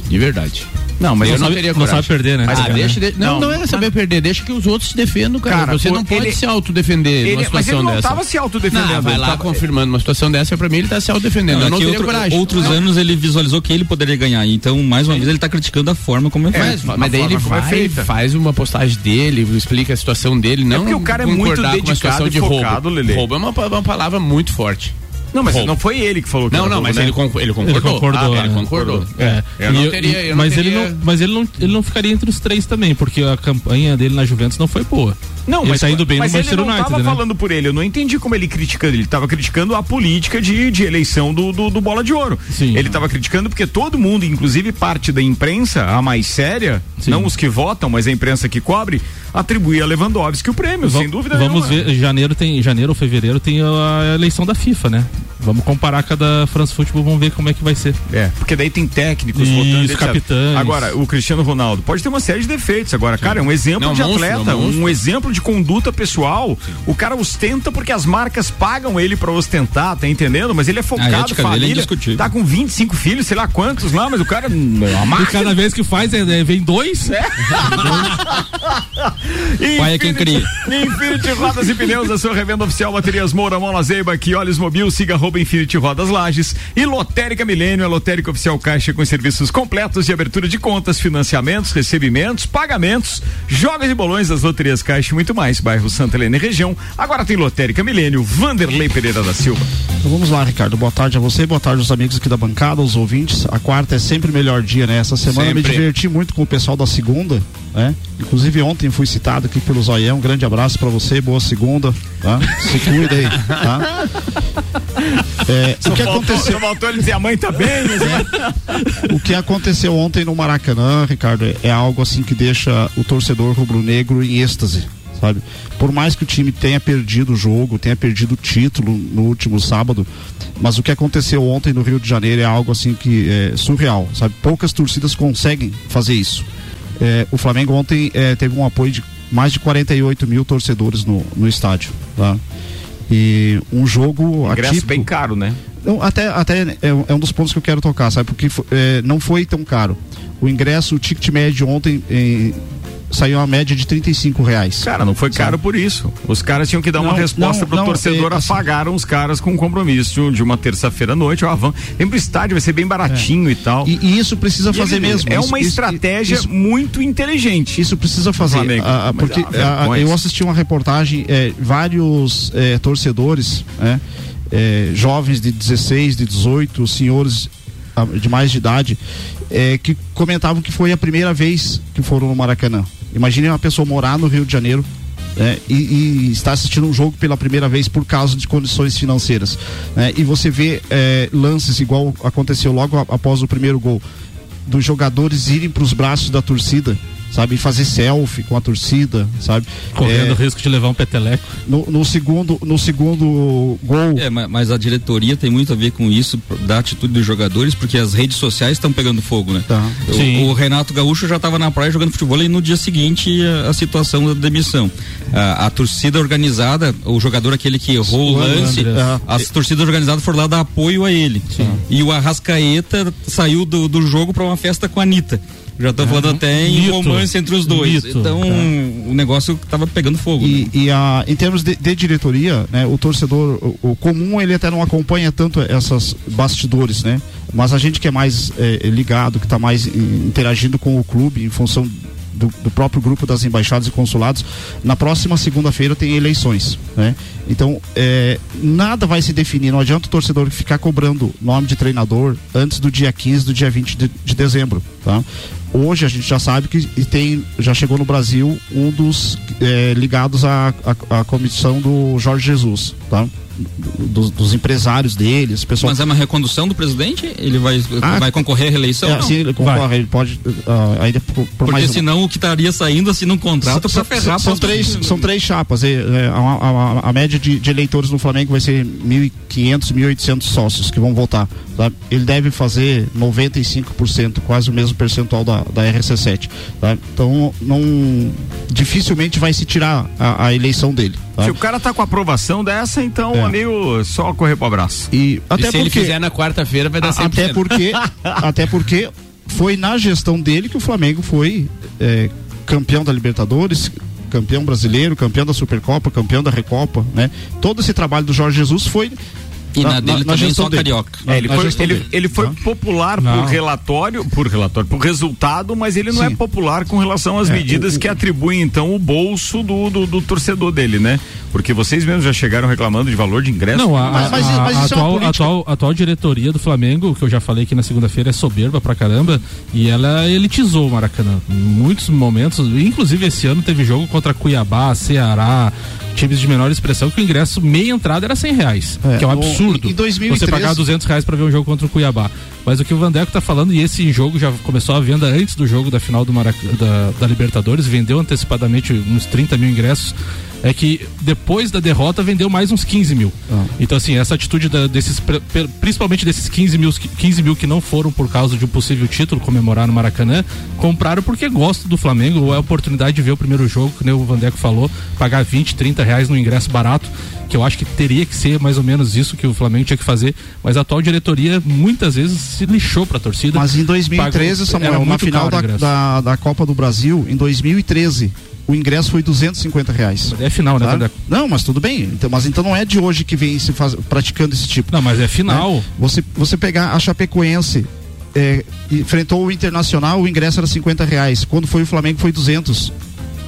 Speaker 7: De verdade.
Speaker 2: Não, mas
Speaker 7: eu
Speaker 2: não
Speaker 7: não
Speaker 2: sabe-
Speaker 7: teria
Speaker 3: não sabe perder, né?
Speaker 7: Ah,
Speaker 3: Mas,
Speaker 7: deixa,
Speaker 3: né?
Speaker 7: de- não,
Speaker 2: Não,
Speaker 7: não, é saber perder, deixa que os outros se defendam, cara.
Speaker 2: Cara,
Speaker 7: Você
Speaker 2: pô,
Speaker 7: não pode
Speaker 2: ele-
Speaker 7: se autodefender
Speaker 2: Ele-
Speaker 7: numa
Speaker 2: mas ele
Speaker 7: situação
Speaker 2: não
Speaker 7: dessa.
Speaker 2: tava se autodefendendo,
Speaker 7: Não, vai
Speaker 2: ele
Speaker 7: lá
Speaker 2: tava-
Speaker 7: confirmando uma situação dessa, pra mim ele tá se autodefendendo. eu
Speaker 4: Não,
Speaker 7: não
Speaker 4: é
Speaker 7: teria
Speaker 4: outro-
Speaker 7: coragem.
Speaker 4: outros
Speaker 7: Não.
Speaker 4: anos ele visualizou que ele poderia ganhar. Então, mais uma vez, ele tá criticando a forma como ele
Speaker 7: Mas,
Speaker 4: faz.
Speaker 7: mas daí ele
Speaker 2: é
Speaker 7: vai,
Speaker 2: feita.
Speaker 7: faz uma postagem dele, explica a situação dele, não
Speaker 2: porque o cara é muito
Speaker 7: concordar com uma
Speaker 2: dedicado
Speaker 7: situação
Speaker 2: e
Speaker 7: de
Speaker 2: focado,
Speaker 7: roubo. Roubo é uma palavra muito forte.
Speaker 2: Não, mas
Speaker 7: Roubo.
Speaker 2: não foi ele que falou que
Speaker 7: Não, não, mas
Speaker 2: né?
Speaker 7: ele, concor- ele concordou.
Speaker 3: concordou,
Speaker 7: Ah, ele
Speaker 3: né?
Speaker 7: concordou.
Speaker 3: É.
Speaker 7: Eu não teria, eu não
Speaker 3: mas,
Speaker 7: teria...
Speaker 3: ele não, mas ele não, ele não ficaria entre os três também, porque a campanha dele na Juventus não foi boa.
Speaker 2: Não,
Speaker 3: ele
Speaker 2: mas
Speaker 3: tá indo bem
Speaker 2: mas
Speaker 3: no Manchester
Speaker 2: ele não
Speaker 3: United,
Speaker 2: tava
Speaker 3: né?
Speaker 2: falando por ele. Eu não entendi como ele criticando. Ele tava criticando a política de, de eleição do, do, do Bola de Ouro.
Speaker 3: Sim.
Speaker 2: Ele tava criticando porque todo mundo, inclusive parte da imprensa, a mais séria,
Speaker 3: Sim.
Speaker 2: não os que votam, mas a imprensa que cobre, atribuía a Lewandowski o prêmio, sem dúvida
Speaker 3: Vamos
Speaker 2: nenhuma.
Speaker 3: ver, janeiro tem, janeiro ou fevereiro tem a eleição da FIFA, né? Vamos comparar cada France Football, vamos ver como é que vai ser.
Speaker 2: É, porque daí tem técnicos etc.
Speaker 3: capitães.
Speaker 2: Agora, o Cristiano Ronaldo pode ter uma série de defeitos. Agora, cara, é um exemplo
Speaker 7: Não,
Speaker 2: de
Speaker 7: monstro,
Speaker 2: atleta,
Speaker 7: não, monstro.
Speaker 2: um exemplo de conduta pessoal. O cara ostenta porque as marcas pagam ele pra ostentar, tá entendendo? Mas ele é focado,
Speaker 4: A dele é
Speaker 2: família,
Speaker 4: indiscutível.
Speaker 2: tá com 25 filhos, sei lá quantos lá, mas o cara é uma
Speaker 3: E cada vez que faz, é, é, vem dois.
Speaker 4: Pai é quem cria.
Speaker 2: Infinity Rodas e Pneus, a sua revenda oficial Baterias Moura, Mola Zeiba, que olhos mobil, siga arroba Infinity Rodas Lages e Lotérica Milênio, a lotérica oficial Caixa com serviços completos de abertura de contas, financiamentos, recebimentos, pagamentos, jogos e bolões das loterias Caixa e muito mais. Bairro Santa Helena e região. Agora tem Lotérica Milênio, Vanderlei Pereira da Silva.
Speaker 5: Então vamos lá, Ricardo. Boa tarde a você, boa tarde aos amigos aqui da bancada, aos ouvintes. A quarta é sempre o melhor dia, né? Essa semana eu me
Speaker 7: Sempre.
Speaker 5: diverti muito com o pessoal da segunda, né? Inclusive ontem fui citado aqui pelo Zoião. Um grande abraço pra você, boa segunda, tá? Se cuida aí, tá? É, o que aconteceu?
Speaker 2: Faltou ele dizer a mãe tá bem, mas...
Speaker 5: O que aconteceu ontem no Maracanã, Ricardo, é algo assim que deixa o torcedor rubro-negro em êxtase, sabe? Por mais que o time tenha perdido o jogo, tenha perdido o título no último sábado, mas o que aconteceu ontem no Rio de Janeiro é algo assim que é surreal, sabe? Poucas torcidas conseguem fazer isso. É, o Flamengo ontem é, teve um apoio de mais de 48 mil torcedores no, no estádio, tá? E um jogo
Speaker 2: Ingresso atípico, bem caro, né?
Speaker 5: Não, até até é, é, um dos pontos que eu quero tocar, sabe? Porque é, não foi tão caro. O ingresso, o ticket médio ontem em, saiu uma média de 35 reais.
Speaker 2: Cara, não foi caro por isso. Os caras tinham que dar não, uma resposta pro não, torcedor, é, assim, apagaram os caras com um compromisso de uma terça-feira à noite, ó, vamos, vem pro estádio, vai ser bem baratinho é. e tal.
Speaker 5: E, e isso precisa e fazer ele, mesmo.
Speaker 2: É
Speaker 5: isso,
Speaker 2: uma
Speaker 5: isso,
Speaker 2: estratégia
Speaker 5: isso,
Speaker 2: muito inteligente.
Speaker 5: Isso precisa fazer. Flamengo, a, a, porque a, eu assisti uma reportagem, é, vários é, torcedores, né, é, jovens de 16, de 18, senhores de mais de idade, é, que comentavam que foi a primeira vez que foram no Maracanã. Imagine uma pessoa morar no Rio de Janeiro é, e, e estar assistindo um jogo pela primeira vez por causa de condições financeiras. Né? E você vê é, lances igual aconteceu logo após o primeiro gol, dos jogadores irem para os braços da torcida sabe? Fazer selfie com a torcida, sabe?
Speaker 3: Correndo é, o risco de levar um peteleco.
Speaker 5: No, no segundo, no segundo gol.
Speaker 4: É, mas a diretoria tem muito a ver com isso, da atitude dos jogadores, porque as redes sociais estão pegando fogo, né?
Speaker 5: Tá.
Speaker 4: O, o, Renato Gaúcho já estava na praia jogando futebol e no dia seguinte a, a situação da demissão. A, a, torcida organizada, o jogador aquele que errou o lance, é. as torcidas organizadas foram lá dar apoio a ele. Sim. E o Arrascaeta saiu do, do jogo para uma festa com a Anitta. Já tô falando até em romance entre os dois. Mito, então, cara. o negócio tava pegando fogo.
Speaker 5: E, né? e a, em termos de, de, diretoria, né, o torcedor, o, o, comum, ele até não acompanha tanto essas bastidores, né? Mas a gente que é mais é, ligado, que está mais interagindo com o clube em função do, do, próprio grupo das embaixadas e consulados, na próxima segunda-feira tem eleições, né? Então, é, nada vai se definir, não adianta o torcedor ficar cobrando nome de treinador antes do dia 15 do dia 20 de, de dezembro, tá? Hoje a gente já sabe que tem, já chegou no Brasil um dos é, ligados à, à, à comissão do Jorge Jesus, tá? Dos, dos, empresários deles. Pessoal...
Speaker 4: Mas é uma recondução do presidente? Ele vai, ah, vai concorrer à reeleição? É,
Speaker 5: sim, ele concorre, vai. ele pode. Uh, ainda por,
Speaker 4: por Porque senão o que estaria saindo assim num contrato para ferrar.
Speaker 5: São, três, são três chapas. É, é, a, a, a, média de, de, eleitores no Flamengo vai ser 1.500, 1.800 sócios que vão votar. Tá? Ele deve fazer 95%, quase o mesmo percentual da, da RC7. Tá? Então, não, dificilmente vai se tirar a, a eleição dele.
Speaker 2: Tá? Se o cara tá com aprovação dessa, então, é. amigo, só correr pro abraço.
Speaker 5: E, até
Speaker 7: e se porque, ele fizer na quarta-feira, vai dar 100%.
Speaker 5: Até porque, até porque foi na gestão dele que o Flamengo foi é, campeão da Libertadores, campeão brasileiro, campeão da Supercopa, campeão da Recopa, né? Todo esse trabalho do Jorge Jesus foi
Speaker 4: e na, na dele na, também só dele. carioca.
Speaker 2: É, ele, foi, ele, ele, foi popular não. por relatório, por relatório, por resultado, mas ele não é Sim. é popular com relação às é, medidas o, que atribuem então o bolso do, do, do, torcedor dele, né? Porque vocês mesmos já chegaram reclamando de valor de ingresso.
Speaker 3: Não, a, mas, mas, mas a, é atual, é atual, atual diretoria do Flamengo, que eu já falei aqui na segunda-feira, é soberba pra caramba e ela elitizou o Maracanã. Em muitos momentos, inclusive esse ano teve jogo contra Cuiabá, Ceará, times de menor expressão que o ingresso meia entrada era cem reais, é, que é um absurdo. Em 2013... Você pagar duzentos reais para ver um jogo contra o Cuiabá. Mas o que o Vandeco tá falando, e esse jogo já começou a venda antes do jogo da final do Marac... da, da Libertadores, vendeu antecipadamente uns 30 mil ingressos é que depois da derrota vendeu mais uns 15 mil. Ah. Então, assim, essa atitude da, desses, principalmente desses 15 mil, 15 mil que não foram por causa de um possível título comemorar no Maracanã, compraram porque gostam do Flamengo, ou é a oportunidade de ver o primeiro jogo, que o Vandeco falou, pagar 20, 30 reais no ingresso barato, que eu acho que teria que ser mais ou menos isso que o Flamengo tinha que fazer, mas a atual diretoria muitas vezes se lixou pra torcida.
Speaker 5: Mas em 2013, pagou, Samuel, na final da, da, da Copa do Brasil, em 2013, o ingresso foi 250 reais.
Speaker 3: É final, né, tá?
Speaker 5: Não, mas tudo bem. Então, mas então não é de hoje que vem se faz, praticando esse tipo.
Speaker 3: Não, mas é final. Né?
Speaker 5: Você, você pegar a Chapecoense, é, enfrentou o Internacional, o ingresso era 50 reais. Quando foi o Flamengo foi 200.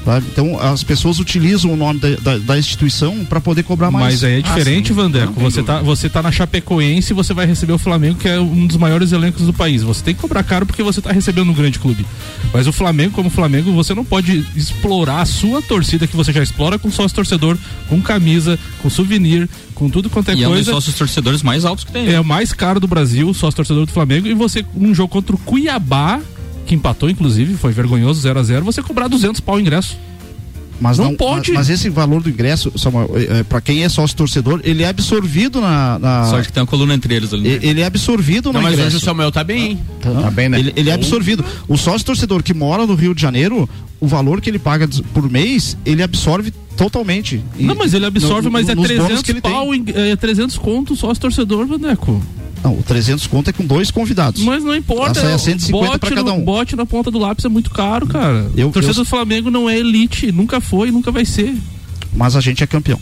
Speaker 5: Tá? Então as pessoas utilizam o nome da, da, da instituição para poder cobrar mais.
Speaker 3: Mas aí é diferente, ah, Vandeco. Você tá, você tá na Chapecoense e você vai receber o Flamengo, que é um dos maiores elencos do país. Você tem que cobrar caro porque você tá recebendo um grande clube. Mas o Flamengo, como Flamengo, você não pode explorar a sua torcida que você já explora com sócio torcedor, com camisa, com souvenir, com tudo quanto é e coisa. E é um dos
Speaker 4: sócios torcedores mais altos que tem.
Speaker 3: Né? É o mais caro do Brasil, sócio torcedor do Flamengo. E você, um jogo contra o Cuiabá, que empatou, inclusive, foi vergonhoso, 0 a 0 você cobrar 200 pau o ingresso.
Speaker 5: Mas não, não pode. Mas, mas, esse valor do ingresso, Samuel, é, é para quem é sócio torcedor, ele é absorvido na. na...
Speaker 4: Só que tem uma coluna entre eles ali.
Speaker 5: Né? Ele é absorvido
Speaker 7: não, no mas ingresso. Mas o Samuel tá bem, hein?
Speaker 5: Tá, tá bem, né? Ele, ele, é absorvido. O sócio torcedor que mora no Rio de Janeiro, o valor que ele paga por mês, ele absorve totalmente.
Speaker 3: Não, mas ele absorve, no, mas é 300 que ele pau, é 300 conto sócio torcedor, Vaneco.
Speaker 5: Não, o 300 conto é com dois convidados.
Speaker 3: Mas não importa.
Speaker 5: Essa é 150 para cada um.
Speaker 3: bote na ponta do lápis é muito caro, cara. Eu, o torcedor eu... do Flamengo não é elite, nunca foi, nunca vai ser.
Speaker 5: Mas a gente é campeão.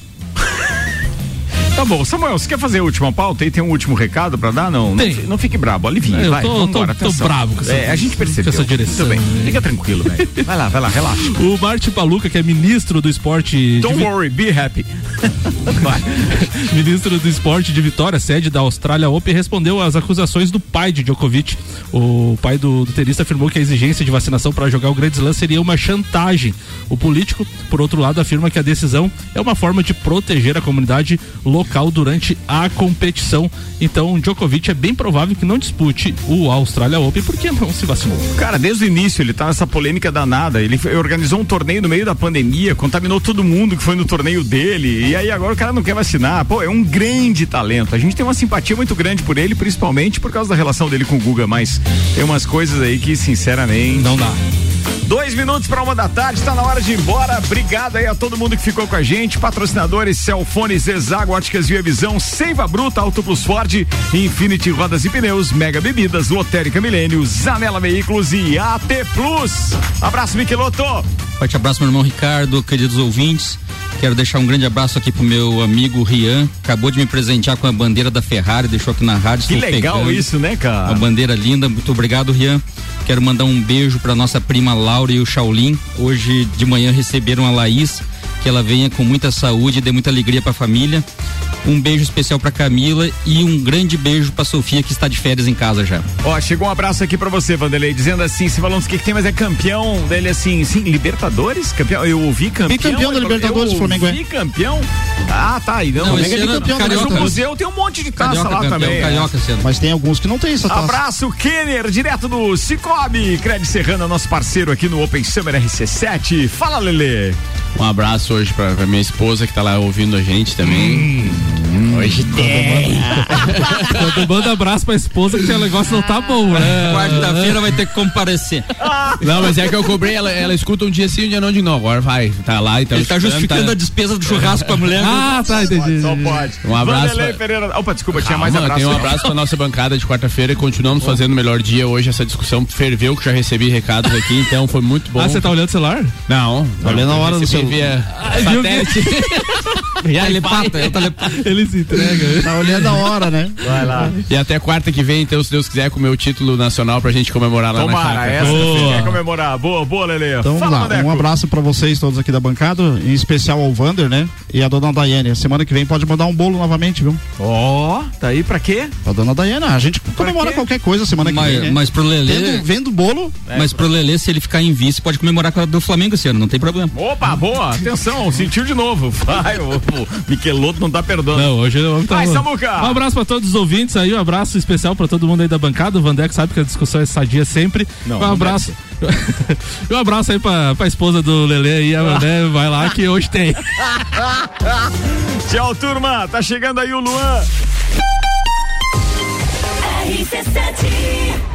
Speaker 2: Tá bom, Samuel, você quer fazer a última pauta e tem um último recado pra dar? Não, não, não fique brabo, alivia,
Speaker 3: é,
Speaker 2: vai,
Speaker 3: tô, tô, tô bravo com essa,
Speaker 2: é, A gente percebeu.
Speaker 3: essa direção.
Speaker 2: Muito bem, fica tranquilo, velho. Vai lá, vai lá, relaxa.
Speaker 3: O Marte Paluca, que é ministro do esporte...
Speaker 2: Don't de... worry, be happy.
Speaker 3: ministro do esporte de Vitória, sede da Austrália Open, respondeu às acusações do pai de Djokovic. O pai do, do tenista afirmou que a exigência de vacinação para jogar o Grand Slam seria uma chantagem. O político, por outro lado, afirma que a decisão é uma forma de proteger a comunidade local durante a competição. Então, Djokovic é bem provável que não dispute o Australia Open porque não se vacinou.
Speaker 2: Cara, desde o início ele tá nessa polêmica danada. Ele organizou um torneio no meio da pandemia, contaminou todo mundo que foi no torneio dele. E aí agora o cara não quer vacinar. Pô, é um grande talento. A gente tem uma simpatia muito grande por ele, principalmente por causa da relação dele com o Guga, mas tem umas coisas aí que, sinceramente.
Speaker 3: Não dá.
Speaker 2: Dois minutos para uma da tarde, está na hora de ir embora. Obrigado aí a todo mundo que ficou com a gente. Patrocinadores, Celfones, Exago, Óticas Via Visão, Seiva Bruta, Auto Plus Ford, Infinity Rodas e Pneus, Mega Bebidas, Lotérica Milênio, Zanela Veículos e AT Plus. Abraço, Miqueloto.
Speaker 4: Forte abraço, meu irmão Ricardo, queridos ouvintes. Quero deixar um grande abraço aqui pro meu amigo Rian. Acabou de me presentear com a bandeira da Ferrari, deixou aqui na rádio.
Speaker 2: Que legal pegando. isso, né, cara?
Speaker 4: Uma bandeira linda. Muito obrigado, Rian. Quero mandar um beijo para nossa prima Laura e o Shaolin. Hoje de manhã receberam a Laís, que ela venha com muita saúde e dê muita alegria para a família. Um beijo especial para Camila e um grande beijo para Sofia que está de férias em casa já.
Speaker 2: Ó, chegou um abraço aqui para você, Vanderlei, dizendo assim, se falando o que, que tem, mas é campeão dele assim, sim, Libertadores? Campeão, eu ouvi campeão.
Speaker 5: campeão da Libertadores,
Speaker 2: eu
Speaker 5: Flamengo
Speaker 2: é. campeão. Ah, tá, aí não, não
Speaker 5: Flamengo é campeão
Speaker 2: Carioca, mas o museu tem um monte de taça Carioca, lá campeão, também.
Speaker 5: Carioca, é. Mas tem alguns que não tem essa taça.
Speaker 2: Abraço Kenner, direto do Cicobi, Cred Serrana, nosso parceiro aqui no Open Summer RC7. Fala, Lele.
Speaker 7: Um abraço hoje pra, pra minha esposa que tá lá ouvindo a gente também. Hum.
Speaker 3: Hum, Hoje tem. Quando manda abraço pra esposa que o negócio não tá bom, né?
Speaker 4: Quarta-feira vai ter que comparecer.
Speaker 7: Não, mas é que eu cobrei, ela, ela escuta um dia sim, um dia não de novo. Agora vai, tá lá então.
Speaker 4: Ele tá justificando tá... a despesa do churrasco pra mulher.
Speaker 3: Ah, tá, entendi.
Speaker 2: Só pode.
Speaker 7: Um abraço.
Speaker 2: Pra... Pereira. Opa, desculpa, tinha mais abraço.
Speaker 7: Tem um abraço pra nossa bancada de quarta-feira e continuamos bom. fazendo o melhor dia. Hoje essa discussão ferveu, que já recebi recados aqui, então foi muito bom.
Speaker 3: Ah, você tá olhando o celular?
Speaker 7: Não.
Speaker 5: Tá olhando a hora do celular. Via
Speaker 7: ah, satélite.
Speaker 3: telepata, é telepata. Ele se entrega.
Speaker 5: Tá olhando a hora, né?
Speaker 7: Vai lá. E até quarta que vem, então, se Deus quiser, com o meu título nacional pra gente comemorar lá
Speaker 2: Tomara,
Speaker 7: na chácara.
Speaker 2: essa boa. quer comemorar. Boa, boa, Lele.
Speaker 5: Então Fala, vamos lá, um abraço pra vocês todos aqui da bancada, em especial ao Vander, né? E a dona Daiane. Semana que vem pode mandar um bolo novamente, viu?
Speaker 2: Ó, oh, tá aí pra quê?
Speaker 5: A dona Daiane, a gente comemora qualquer coisa semana
Speaker 4: mas,
Speaker 5: que vem, né?
Speaker 4: Mas pro Lele...
Speaker 5: Vendo, vendo bolo...
Speaker 4: É, mas pro Lele, se ele ficar em vice, pode comemorar com a do Flamengo esse ano, não tem problema.
Speaker 2: Opa, boa, atenção, sentiu de novo. Vai, o, o Miqueloto não tá perdoando.
Speaker 3: Não, hoje o homem tá...
Speaker 2: Vai, Samuca!
Speaker 3: Um abraço pra todos os ouvintes aí, um abraço especial pra todo mundo aí da bancada. O Vandeco sabe que a discussão é sadia sempre. Não, um abraço. um abraço aí pra, pra esposa do Lele aí, a Mané, vai lá que hoje tem.
Speaker 2: Tchau, turma. Tá chegando aí o Luan.
Speaker 1: RC7